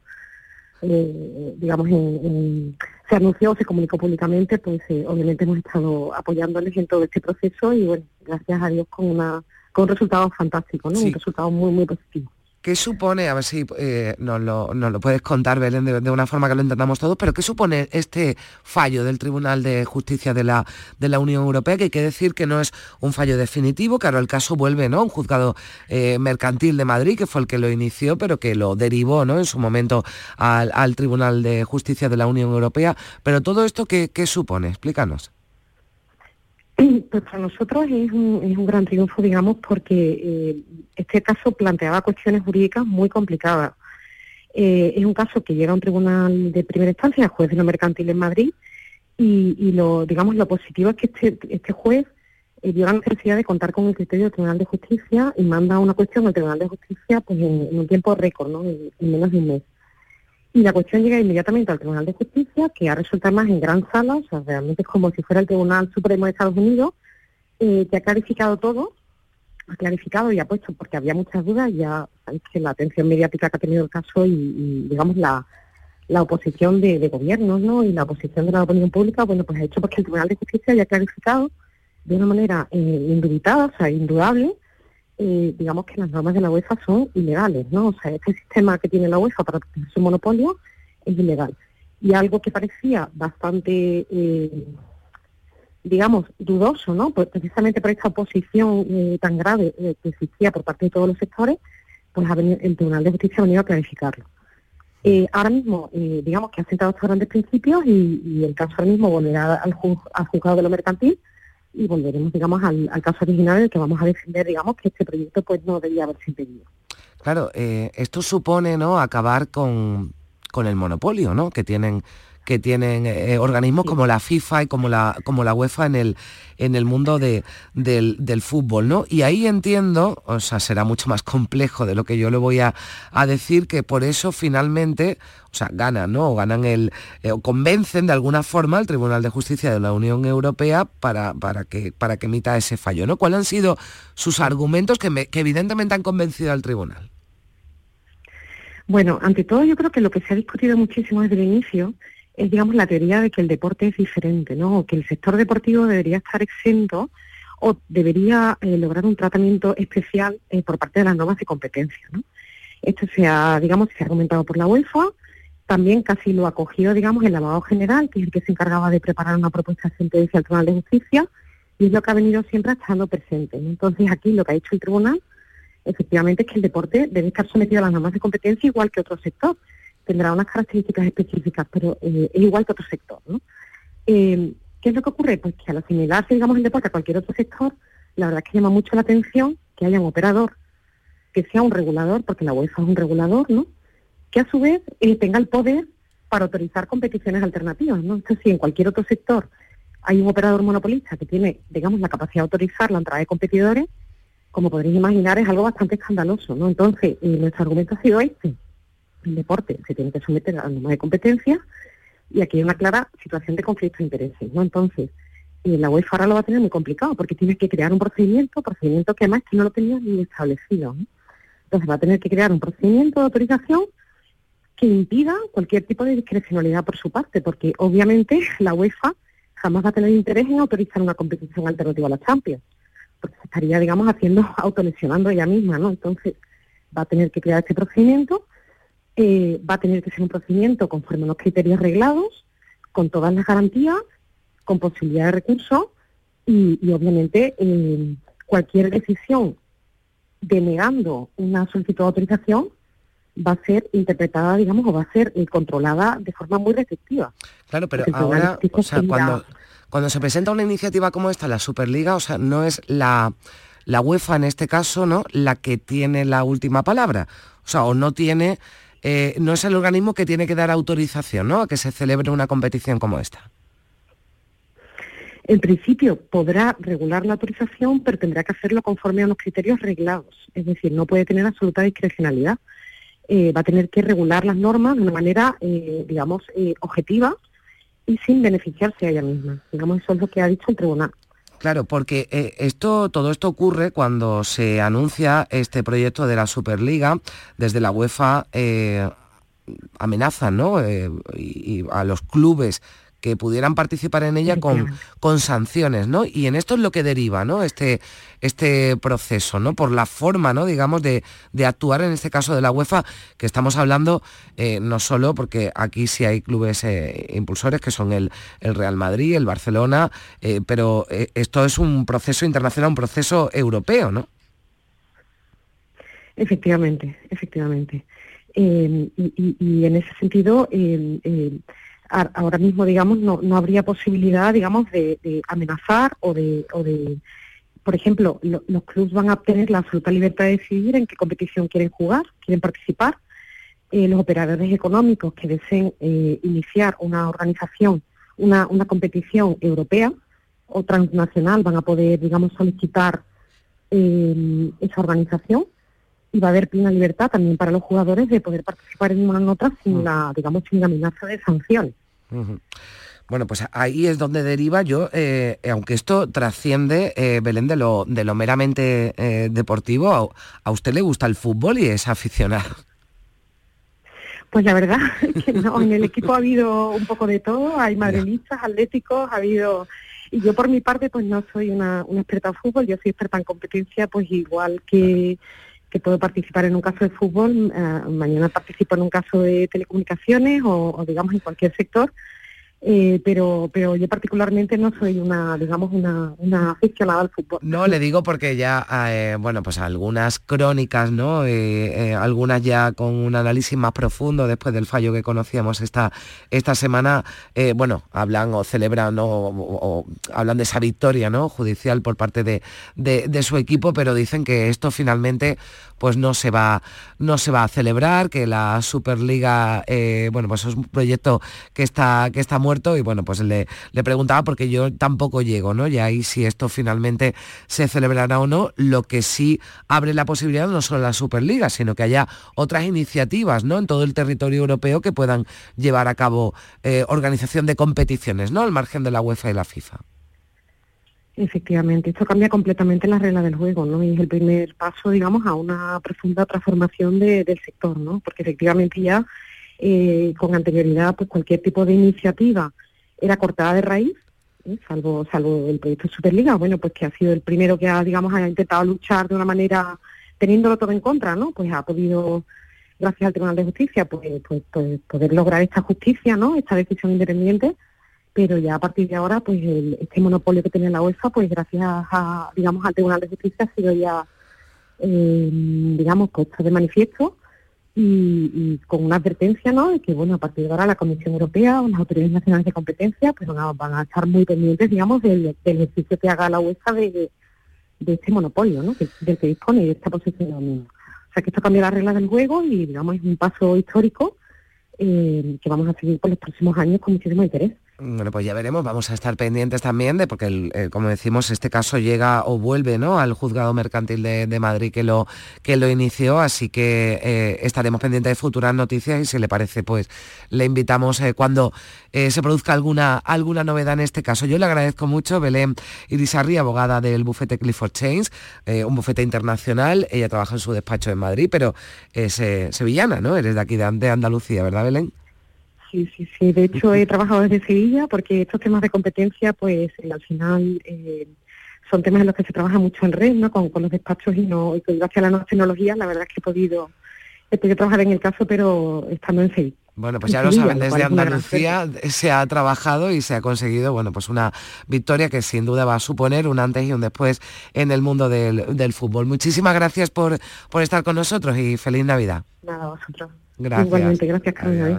eh, digamos, en, en, se anunció, se comunicó públicamente, pues eh, obviamente hemos estado apoyándoles en todo este proceso y bueno, gracias a Dios con una con un resultado fantástico, ¿no? Sí. Un resultado muy, muy positivo. ¿Qué supone, a ver si eh, nos, lo, nos, lo, puedes contar, Belén, de, una forma que lo entendamos todos, pero qué supone este fallo del Tribunal de Justicia de la, de la Unión Europea? Que hay que decir que no es un fallo definitivo, claro, el caso vuelve, ¿no? Un juzgado eh, mercantil de Madrid, que fue el que lo inició, pero que lo derivó, ¿no? En su momento al, al Tribunal de Justicia de la Unión Europea. Pero todo esto, ¿qué, qué supone? Explícanos. Pues para nosotros es un, es un gran triunfo, digamos, porque eh, este caso planteaba cuestiones jurídicas muy complicadas. Eh, es un caso que llega a un tribunal de primera instancia, juez de lo mercantil en Madrid, y, lo, digamos, lo positivo es que este, este juez eh, la necesidad de contar con el criterio del Tribunal de Justicia y manda una cuestión al Tribunal de Justicia pues en, un tiempo récord, ¿no? En menos de un mes. Y la cuestión llega inmediatamente al Tribunal de Justicia, que ha resuelto más en gran sala, o sea, realmente es como si fuera el Tribunal Supremo de Estados Unidos, eh, que ha clarificado todo, ha clarificado y ha puesto, porque había muchas dudas, ya sabéis que la atención mediática que ha tenido el caso y, digamos, la, la oposición de, de gobiernos, ¿no? Y la oposición de la opinión pública, bueno, pues ha hecho porque el Tribunal de Justicia haya clarificado de una manera eh, indubitada, o sea, indudable, eh, digamos que las normas de la UEFA son ilegales, ¿no? O sea, este sistema que tiene la UEFA para su monopolio es ilegal. Y algo que parecía bastante, eh, digamos, dudoso, ¿no? Pues precisamente por esta oposición eh, tan grave eh, que existía por parte de todos los sectores, pues ha venido, el Tribunal de Justicia ha venido a clarificarlo. Eh, ahora mismo, eh, digamos que ha sentado estos grandes principios y, y el caso ahora mismo volverá al, juz, al juzgado de lo mercantil y volveremos, digamos, al, caso original en el que vamos a defender, digamos, que este proyecto pues no debía haberse impedido. Claro, eh, esto supone, ¿no?, acabar con, con el monopolio, ¿no?, que tienen que tienen eh, organismos como la FIFA y como la, como la UEFA en el, en el mundo de, del, del, fútbol, ¿no? Y ahí entiendo, o sea, será mucho más complejo de lo que yo le voy a, a decir, que por eso finalmente, o sea, ganan, ¿no? O ganan el, eh, o convencen de alguna forma al Tribunal de Justicia de la Unión Europea para, para, que, para que emita ese fallo, ¿no? ¿Cuáles han sido sus argumentos que, me, que evidentemente han convencido al Tribunal? Bueno, ante todo yo creo que lo que se ha discutido muchísimo desde el inicio es, digamos, la teoría de que el deporte es diferente, ¿no? O que el sector deportivo debería estar exento o debería eh, lograr un tratamiento especial eh, por parte de las normas de competencia, ¿no? Esto se ha, digamos, se ha argumentado por la UEFA, también casi lo ha acogido, digamos, el lavado general, que es el que se encargaba de preparar una propuesta de sentencia al Tribunal de Justicia, y es lo que ha venido siempre estando presente. Entonces, aquí lo que ha hecho el tribunal, efectivamente, es que el deporte debe estar sometido a las normas de competencia igual que otro sector tendrá unas características específicas, pero eh, es igual que otro sector. ¿no? Eh, ¿Qué es lo que ocurre? Pues que al asimilarse, digamos, el deporte a cualquier otro sector, la verdad es que llama mucho la atención que haya un operador que sea un regulador, porque la UEFA es un regulador, ¿no? Que a su vez eh, tenga el poder para autorizar competiciones alternativas, ¿no? Entonces, si en cualquier otro sector hay un operador monopolista que tiene, digamos, la capacidad de autorizar la entrada de competidores, como podréis imaginar, es algo bastante escandaloso, ¿no? Entonces, eh, nuestro argumento ha sido este. El deporte se tiene que someter a normas de competencia y aquí hay una clara situación de conflicto de intereses, ¿no? Entonces, eh, la UEFA ahora lo va a tener muy complicado porque tiene que crear un procedimiento, procedimiento que además que no lo tenía ni establecido, ¿no? Entonces va a tener que crear un procedimiento de autorización que impida cualquier tipo de discrecionalidad por su parte, porque obviamente la UEFA jamás va a tener interés en autorizar una competición alternativa a la Champions, porque se estaría, digamos, haciendo, autolesionando ella misma, ¿no? Entonces va a tener que crear este procedimiento, eh, va a tener que ser un procedimiento conforme a los criterios reglados, con todas las garantías, con posibilidad de recurso y, y obviamente eh, cualquier decisión denegando una solicitud de autorización va a ser interpretada, digamos, o va a ser eh, controlada de forma muy restrictiva. Claro, pero ahora, o sea, cuando, cuando se presenta una iniciativa como esta, la Superliga, o sea, no es la, la UEFA en este caso, ¿no? La que tiene la última palabra. O sea, o no tiene, eh, no es el organismo que tiene que dar autorización, ¿no? A que se celebre una competición como esta. En principio podrá regular la autorización, pero tendrá que hacerlo conforme a unos criterios reglados. Es decir, no puede tener absoluta discrecionalidad. Eh, va a tener que regular las normas de una manera, eh, digamos, objetiva y sin beneficiarse a ella misma. Digamos, eso es lo que ha dicho el tribunal. Claro, porque eh, esto, todo esto ocurre cuando se anuncia este proyecto de la Superliga desde la UEFA eh, amenazan, ¿no? Eh, a los clubes que pudieran participar en ella con, con sanciones, ¿no? Y en esto es lo que deriva, ¿no? Este, este proceso, ¿no? Por la forma, ¿no? Digamos, de, de actuar en este caso de la UEFA, que estamos hablando eh, no solo porque aquí sí hay clubes eh, impulsores, que son el, el Real Madrid, el Barcelona, eh, pero esto es un proceso internacional, un proceso europeo, ¿no? Efectivamente, efectivamente. Eh, y, y- y en ese sentido, eh, eh, ahora mismo, digamos, no, no habría posibilidad, digamos, de, de amenazar o de, o de, por ejemplo, lo- los clubes van a obtener la absoluta libertad de decidir en qué competición quieren jugar, quieren participar. Eh, los operadores económicos que deseen eh, iniciar una organización, una, una competición europea o transnacional van a poder, digamos, solicitar eh, esa organización y va a haber plena libertad también para los jugadores de poder participar en una en otra sin la, digamos, sin la amenaza de sanciones. Bueno, pues ahí es donde deriva yo, eh, aunque esto trasciende, eh, Belén, de lo, de lo meramente eh, deportivo, a, a usted le gusta el fútbol y es aficionado. Pues la verdad que no, en el equipo ha habido un poco de todo, hay madrilistas, atléticos, ha habido... Y yo por mi parte pues no soy una, una experta en fútbol, yo soy experta en competencia, pues igual que, que puedo participar en un caso de fútbol, eh, mañana participo en un caso de telecomunicaciones o, o, digamos en cualquier sector, eh, pero pero yo particularmente no soy una, digamos, una, una aficionada al fútbol. No, le digo porque ya, eh, bueno, pues algunas crónicas, ¿no? Eh, algunas ya con un análisis más profundo después del fallo que conocíamos esta, esta semana, bueno, hablan o celebran o, hablan de esa victoria, ¿no? Judicial por parte de, de- de su equipo, pero dicen que esto finalmente pues no se va, no se va a celebrar, que la Superliga, bueno, pues es un proyecto que está, que está y bueno, pues le, le preguntaba porque yo tampoco llego, ¿no? Y ahí si esto finalmente se celebrará o no, lo que sí abre la posibilidad no solo la Superliga, sino que haya otras iniciativas, ¿no? En todo el territorio europeo que puedan llevar a cabo eh, organización de competiciones, ¿no? Al margen de la UEFA y la FIFA. Efectivamente, esto cambia completamente las reglas del juego, ¿no? Y es el primer paso, digamos, a una profunda transformación de- del sector, ¿no? Porque efectivamente ya eh, con anterioridad, pues cualquier tipo de iniciativa era cortada de raíz, ¿eh? salvo salvo el proyecto Superliga, bueno, pues que ha sido el primero que ha, digamos, ha intentado luchar de una manera teniéndolo todo en contra, ¿no? Pues ha podido, gracias al Tribunal de Justicia, pues, pues, pues poder lograr esta justicia, ¿no? Esta decisión independiente pero ya a partir de ahora pues el- este monopolio que tenía la UEFA pues gracias a digamos al Tribunal de Justicia ha sido ya eh, digamos puesto de manifiesto y, y con una advertencia no de que bueno a partir de ahora la Comisión Europea o las autoridades nacionales de competencia pues van a, van a estar muy pendientes digamos del, del ejercicio que haga la UEFA de, este monopolio no que, del que dispone y de esta posición de o sea que esto cambia las reglas del juego y digamos es un paso histórico eh, que vamos a seguir por los próximos años con muchísimo interés Bueno, pues ya veremos, vamos a estar pendientes también de, porque eh, como decimos, este caso llega o vuelve ¿no? al juzgado mercantil de, de Madrid que lo, que lo inició, así que eh, estaremos pendientes de futuras noticias y si le parece, pues le invitamos eh, cuando se produzca alguna, alguna novedad en este caso. Yo le agradezco mucho, Belén Irizarri, abogada del bufete Clifford Chains, un bufete internacional, ella trabaja en su despacho en Madrid, pero es sevillana, ¿no? Eres de aquí, de, de Andalucía, ¿verdad, Belén? Sí, sí, sí. De hecho, he trabajado desde Sevilla porque estos temas de competencia, pues eh, al final eh, son temas en los que se trabaja mucho en red, ¿no? Con, con los despachos y no y gracias a las nuevas tecnologías, la verdad es que he podido, he podido trabajar en el caso, pero estando en Sevilla. Bueno, pues ya lo saben, desde Andalucía se ha trabajado y se ha conseguido, bueno, pues una victoria que sin duda va a suponer un antes y un después en el mundo del, del fútbol. Muchísimas gracias por, por estar con nosotros y feliz Navidad. Nada, a vosotros. Gracias. Igualmente, gracias, Carmen.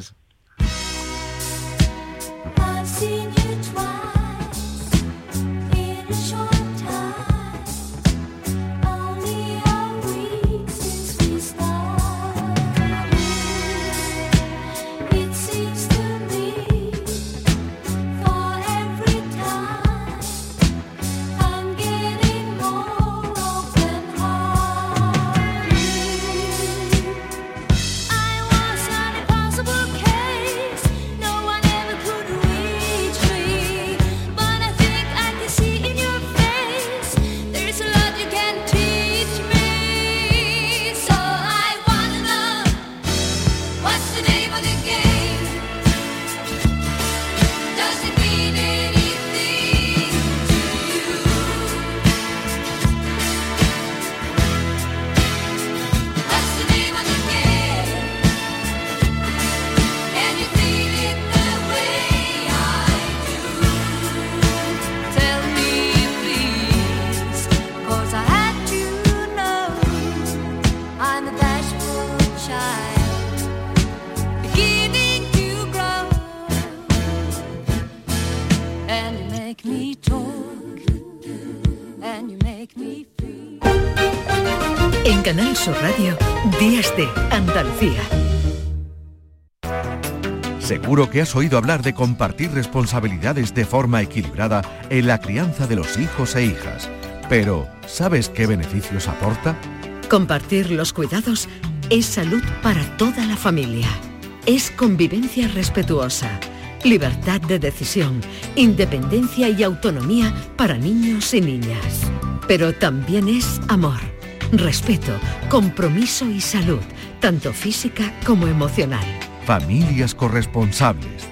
Seen and you make me talk, and you make me En Canal Sur Radio, Días de Andalucía. Seguro que has oído hablar de compartir responsabilidades de forma equilibrada en la crianza de los hijos e hijas. Pero, ¿sabes qué beneficios aporta? Compartir los cuidados es salud para toda la familia. Es convivencia respetuosa, libertad de decisión, independencia y autonomía para niños y niñas. Pero también es amor, respeto, compromiso y salud, tanto física como emocional. Familias corresponsables.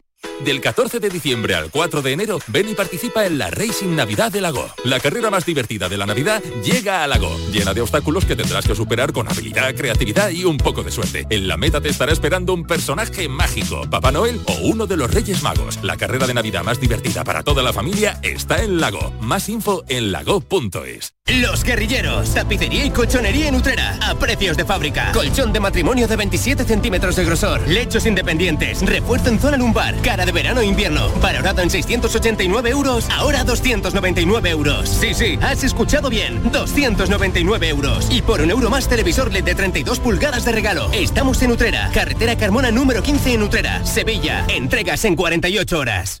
Del 14 de diciembre al 4 de enero, ven y participa en la Racing Navidad de Lago. La carrera más divertida de la Navidad llega a Lago, llena de obstáculos que tendrás que superar con habilidad, creatividad y un poco de suerte. En la meta te estará esperando un personaje mágico, Papá Noel o uno de los Reyes Magos. La carrera de Navidad más divertida para toda la familia está en Lago. Más info en lago.es. Los guerrilleros, tapicería y colchonería en Utrera, a precios de fábrica. Colchón de matrimonio de 27 centímetros de grosor, lechos independientes, refuerzo en zona lumbar, cara de verano e invierno, valorado en 689 euros, ahora 299 euros. Sí, sí, has escuchado bien, 299 euros. Y por un euro más televisor LED de 32 pulgadas de regalo. Estamos en Utrera, carretera Carmona número 15 en Utrera, Sevilla. Entregas en 48 horas.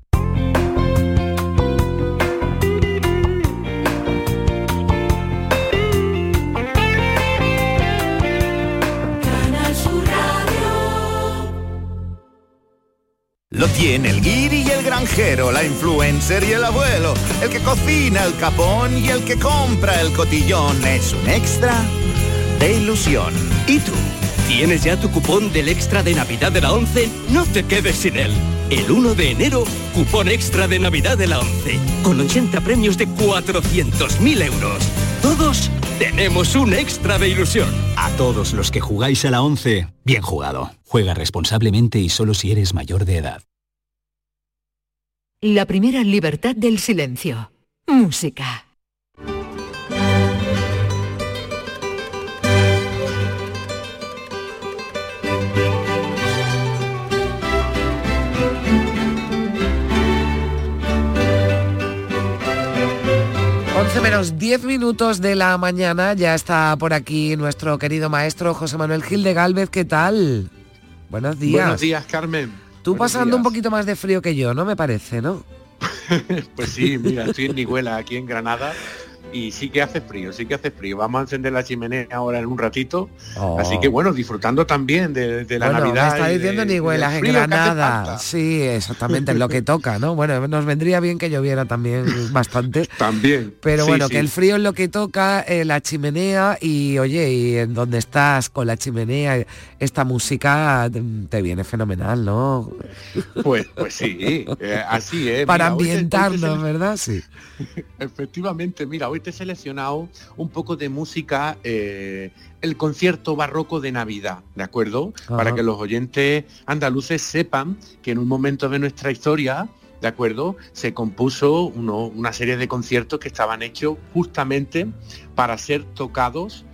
Lo tiene el guiri y el granjero, la influencer y el abuelo, el que cocina el capón y el que compra el cotillón. Es un extra de ilusión. ¿Y tú? ¿Tienes ya tu cupón del extra de Navidad de la 11? No te quedes sin él. El 1 de enero, cupón extra de Navidad de la 11, con 80 premios de 400.000 euros. Todos tenemos un extra de ilusión. A todos los que jugáis a la 11, bien jugado. Juega responsablemente y solo si eres mayor de edad. La primera libertad del silencio. Música. menos 10 minutos de la mañana, ya está por aquí nuestro querido maestro José Manuel Gil de Galvez, ¿qué tal? Buenos días. Buenos días, Carmen. Tú Buenos pasando un poquito más de frío que yo, ¿no? Me parece, ¿no? Pues sí, mira, estoy en Nihuela, aquí en Granada, y sí que hace frío, sí que hace frío. Vamos a encender la chimenea ahora en un ratito. Oh. Así que bueno, disfrutando también de, de la bueno, Navidad. me está diciendo de- ni y huelas del en Granada. Sí, exactamente, es lo que toca, ¿no? Bueno, nos vendría bien que lloviera también bastante. También. Pero sí, bueno, sí. que el frío es lo que toca, eh, la chimenea y oye, y en donde estás con la chimenea, esta música mm, te viene fenomenal, ¿no? Pues, pues sí, eh, así es. Para Mira, hoy hoy ambientarnos, ¿verdad? Sí. Efectivamente, mira, hoy te he seleccionado un poco de música, eh, el concierto barroco de Navidad, ¿de acuerdo? Ajá. Para que los oyentes andaluces sepan que en un momento de nuestra historia, ¿de acuerdo? Se compuso uno- una serie de conciertos que estaban hechos justamente para ser tocados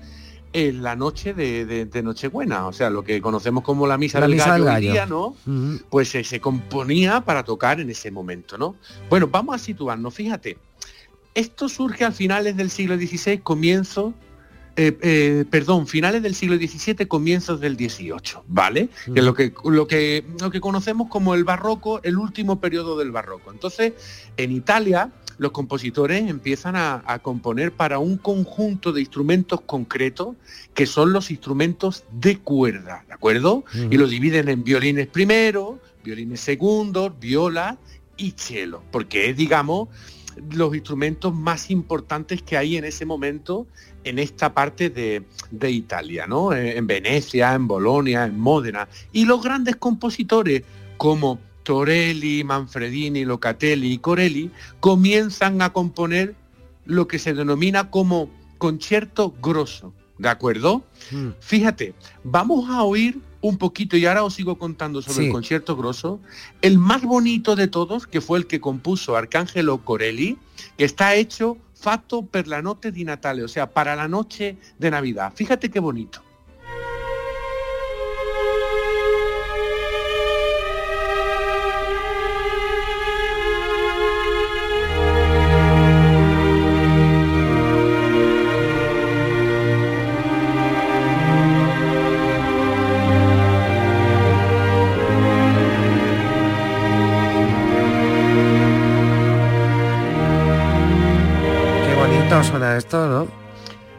en la noche de, de- de Nochebuena, o sea, lo que conocemos como la misa, La del, misa gallo del gallo. día, ¿no? Pues eh, se componía para tocar en ese momento, ¿no? Bueno, vamos a situarnos, fíjate, esto surge a finales del siglo XVI, comienzo, eh, eh, perdón, finales del siglo XVII, comienzos del XVIII, ¿vale? Que es lo que, lo, que, lo que conocemos como el barroco, el último periodo del barroco. Entonces, en Italia, los compositores empiezan a, a componer para un conjunto de instrumentos concretos que son los instrumentos de cuerda, ¿de acuerdo? Y lo dividen en violines primero, violines segundos, viola y cello, porque es, digamos, los instrumentos más importantes que hay en ese momento en esta parte de, de Italia, ¿no? Eh, En Venecia, en Bolonia, en Módena. Y los grandes compositores como Torelli, Manfredini, Locatelli y Corelli comienzan a componer lo que se denomina como concierto grosso, ¿de acuerdo? Mm. Fíjate, vamos a oír un poquito y ahora os sigo contando sobre Sí. el concierto grosso. El más bonito de todos, que fue el que compuso Arcángelo Corelli, que está hecho fatto per la notte di Natale, o sea, para la noche de Navidad. Fíjate qué bonito. Esto, ¿no?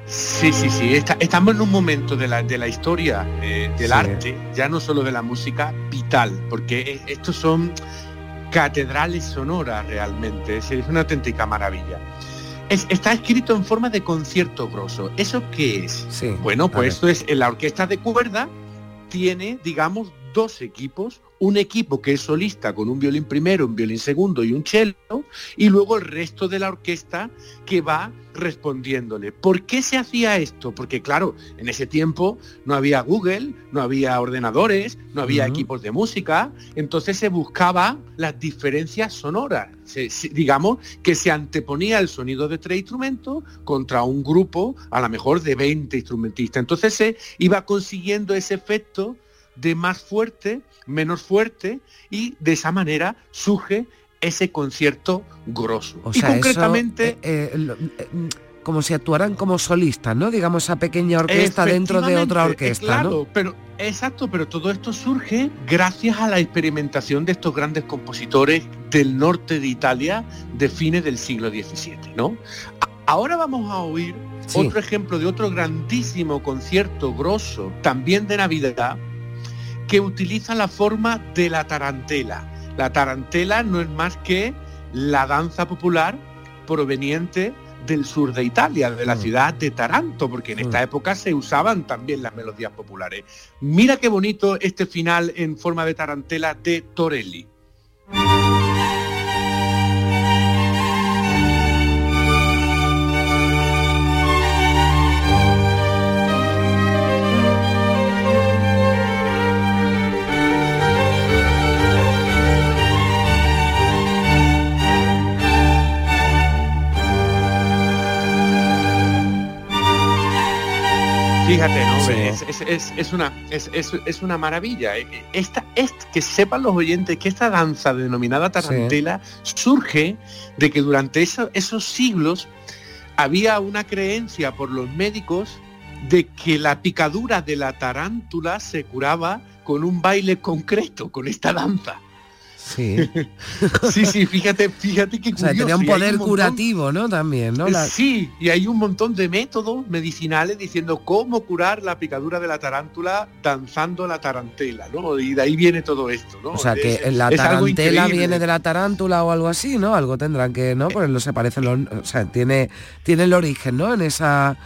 Sí, sí, sí. Está- estamos en un momento de la, de la historia eh, del Sí. arte, ya no solo de la música, vital, porque e- estos son catedrales sonoras realmente. Es, es una auténtica maravilla. Es- está escrito en forma de concierto grosso. ¿Eso qué es? Bueno, pues esto es en la orquesta de cuerda tiene, digamos, dos equipos, un equipo que es solista con un violín primero, un violín segundo y un cello, y luego el resto de la orquesta que va respondiéndole. ¿Por qué se hacía esto? Porque claro, en ese tiempo no había Google, no había ordenadores, no había equipos de música, entonces se buscaba las diferencias sonoras. Se- se- digamos que se anteponía el sonido de tres instrumentos contra un grupo a lo mejor de 20 instrumentistas. Entonces se iba consiguiendo ese efecto de más fuerte, menos fuerte, y de esa manera surge ese concierto grosso. O y sea, eso, concretamente... eh, eh, lo- eh, como si actuaran como solistas, ¿no? Digamos esa pequeña orquesta dentro de otra orquesta, claro, ¿no? pero exacto, pero todo esto surge gracias a la experimentación de estos grandes compositores del norte de Italia de fines del siglo XVII, ¿no? Ahora vamos a oír Sí. otro ejemplo de otro grandísimo concierto grosso, también de Navidad, que utiliza la forma de la tarantela. La tarantela no es más que la danza popular proveniente del sur de Italia, de la Mm. ciudad de Taranto, porque en esta época se usaban también las melodías populares. Mira qué bonito este final en forma de tarantela de Torelli. Fíjate, ¿no? Sí. Es, es- es- es una, es, una maravilla. Eh, Esta, es, que sepan los oyentes que esta danza denominada tarantela surge de que durante eso- esos siglos había una creencia por los médicos de que la picadura de la tarántula se curaba con un baile concreto, con esta danza. Sí. Sí, sí, fíjate, fíjate qué O sea, curioso. tenía un poder montón- curativo, ¿no? También, ¿no? La- Sí, y hay un montón de métodos medicinales diciendo cómo curar la picadura de la tarántula danzando la tarantela, ¿no? Y de ahí viene todo esto, ¿no? O sea, que Es- la tarantela viene de la tarántula o algo así, ¿no? Algo tendrán que, ¿no? Porque no se parecen los... O sea, tiene, tiene el origen, ¿no? En esa...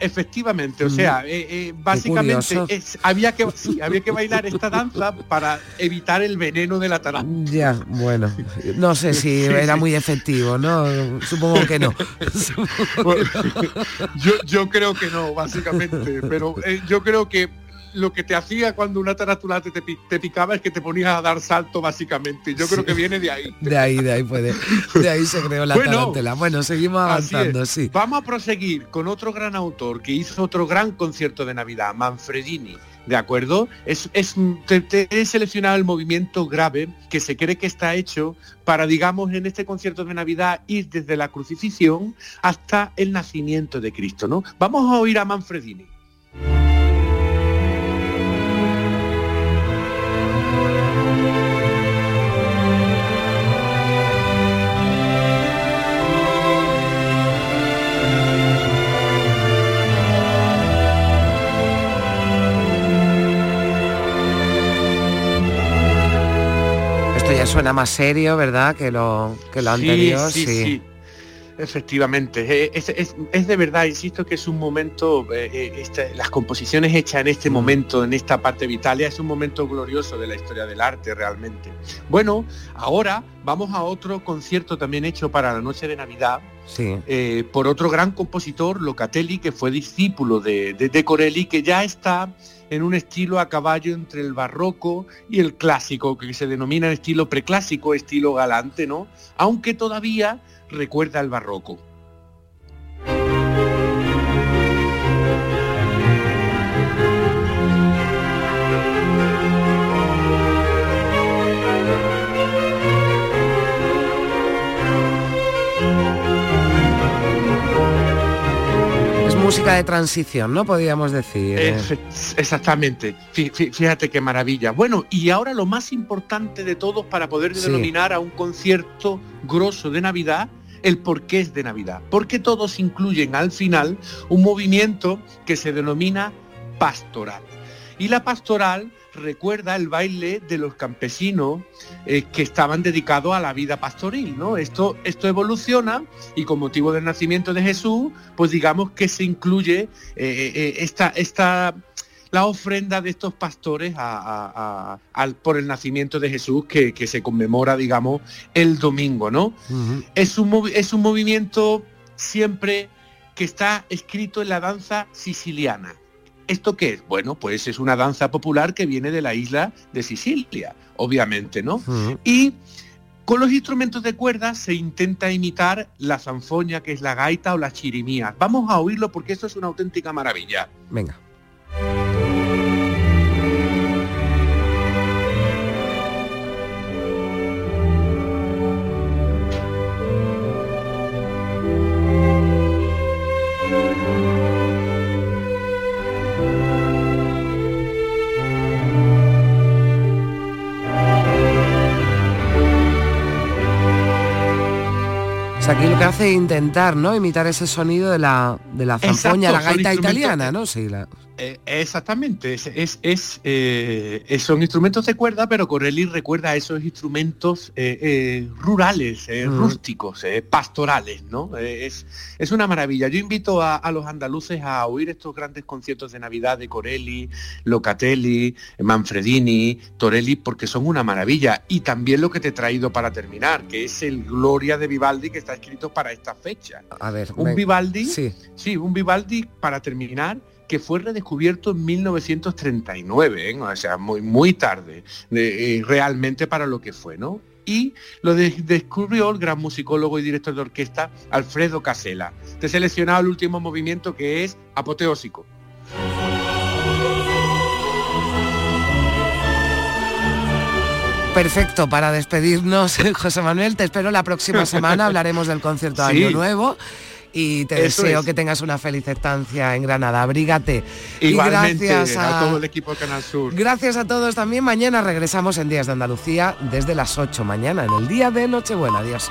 efectivamente, o Mm. sea, eh, eh, básicamente es- había, que, sí, había que bailar esta danza para evitar el veneno de la tarántula. Ya, bueno. No sé si Sí, era sí. muy efectivo, ¿no? Supongo que no. yo, yo creo que no, básicamente, pero eh, yo creo que lo que te hacía cuando una tarántula te, te pi- te picaba es que te ponías a dar salto, básicamente. Yo creo que viene de ahí. De ahí, de ahí puede. De ahí se creó la Bueno, tarántula. Bueno, seguimos avanzando, sí. Vamos a proseguir con otro gran autor que hizo otro gran concierto de Navidad, Manfredini. ¿De acuerdo? Es, es, te, te he seleccionado el movimiento grave que se cree que está hecho para, digamos, en este concierto de Navidad ir desde la crucifixión hasta el nacimiento de Cristo, ¿no? Vamos a oír a Manfredini. Suena más serio, ¿verdad? Que lo, que lo Sí, anterior, sí, sí. sí. Efectivamente, eh, es, es- es de verdad, insisto que es un momento, eh, eh, esta- las composiciones hechas en este momento, en esta parte de Italia, es un momento glorioso de la historia del arte realmente. Bueno, ahora vamos a otro concierto también hecho para la noche de Navidad, Sí. eh, por otro gran compositor, Locatelli, que fue discípulo de, de, de Corelli, que ya está en un estilo a caballo entre el barroco y el clásico, que se denomina estilo preclásico, estilo galante, ¿no? Aunque todavía recuerda al barroco. Es música de transición, ¿no? Podríamos decir. Efe- Exactamente. Fí- fí- Fíjate qué maravilla. Bueno, y ahora lo más importante de todo para poder Sí. denominar a un concierto grosso de Navidad, el por qué es de Navidad. Porque todos incluyen al final un movimiento que se denomina pastoral. Y la pastoral recuerda el baile de los campesinos eh, que estaban dedicados a la vida pastoril, ¿no? Esto, esto evoluciona y con motivo del nacimiento de Jesús, pues digamos que se incluye eh, eh, esta, esta, la ofrenda de estos pastores a- a- a- al- por el nacimiento de Jesús que, que se conmemora, digamos, el domingo, ¿no? Es un, es un movimiento siempre que está escrito en la danza siciliana. ¿Esto qué es? Bueno, pues es una danza popular que viene de la isla de Sicilia, obviamente, ¿no? Y con los instrumentos de cuerda se intenta imitar la zanfoña, que es la gaita o la chirimía. Vamos a oírlo porque esto es una auténtica maravilla. Venga. O sea, aquí lo que hace es intentar, ¿no? Imitar ese sonido de la, de la Exacto, zampoña, la gaita italiana, ¿no? Sí, la... Eh, exactamente, es, es, es, eh, son instrumentos de cuerda, pero Corelli recuerda a esos instrumentos eh, rurales, Mm. rústicos, pastorales, ¿no? Es, es una maravilla. Yo invito a, a los andaluces a oír estos grandes conciertos de Navidad de Corelli, Locatelli, Manfredini, Torelli, porque son una maravilla. Y también lo que te he traído para terminar, que es el Gloria de Vivaldi que está escrito para esta fecha. A ver, Un me- Vivaldi, Sí. sí, un Vivaldi para terminar que fue redescubierto en 1939, ¿eh? o sea, muy, muy tarde, de- eh, realmente para lo que fue, ¿no? Y lo de- descubrió el gran musicólogo y director de orquesta Alfredo Casella. Te he seleccionado el último movimiento que es apoteósico. Perfecto, para despedirnos, José Manuel, te espero la próxima semana, hablaremos del concierto de Sí. Año Nuevo y te Eso deseo es. que tengas una feliz estancia en Granada. Abrígate. Igualmente y gracias a... a, todo el equipo de Canal Sur. Gracias a todos también. Mañana regresamos en Días de Andalucía desde las 8 mañana, en el día de Nochebuena. Adiós.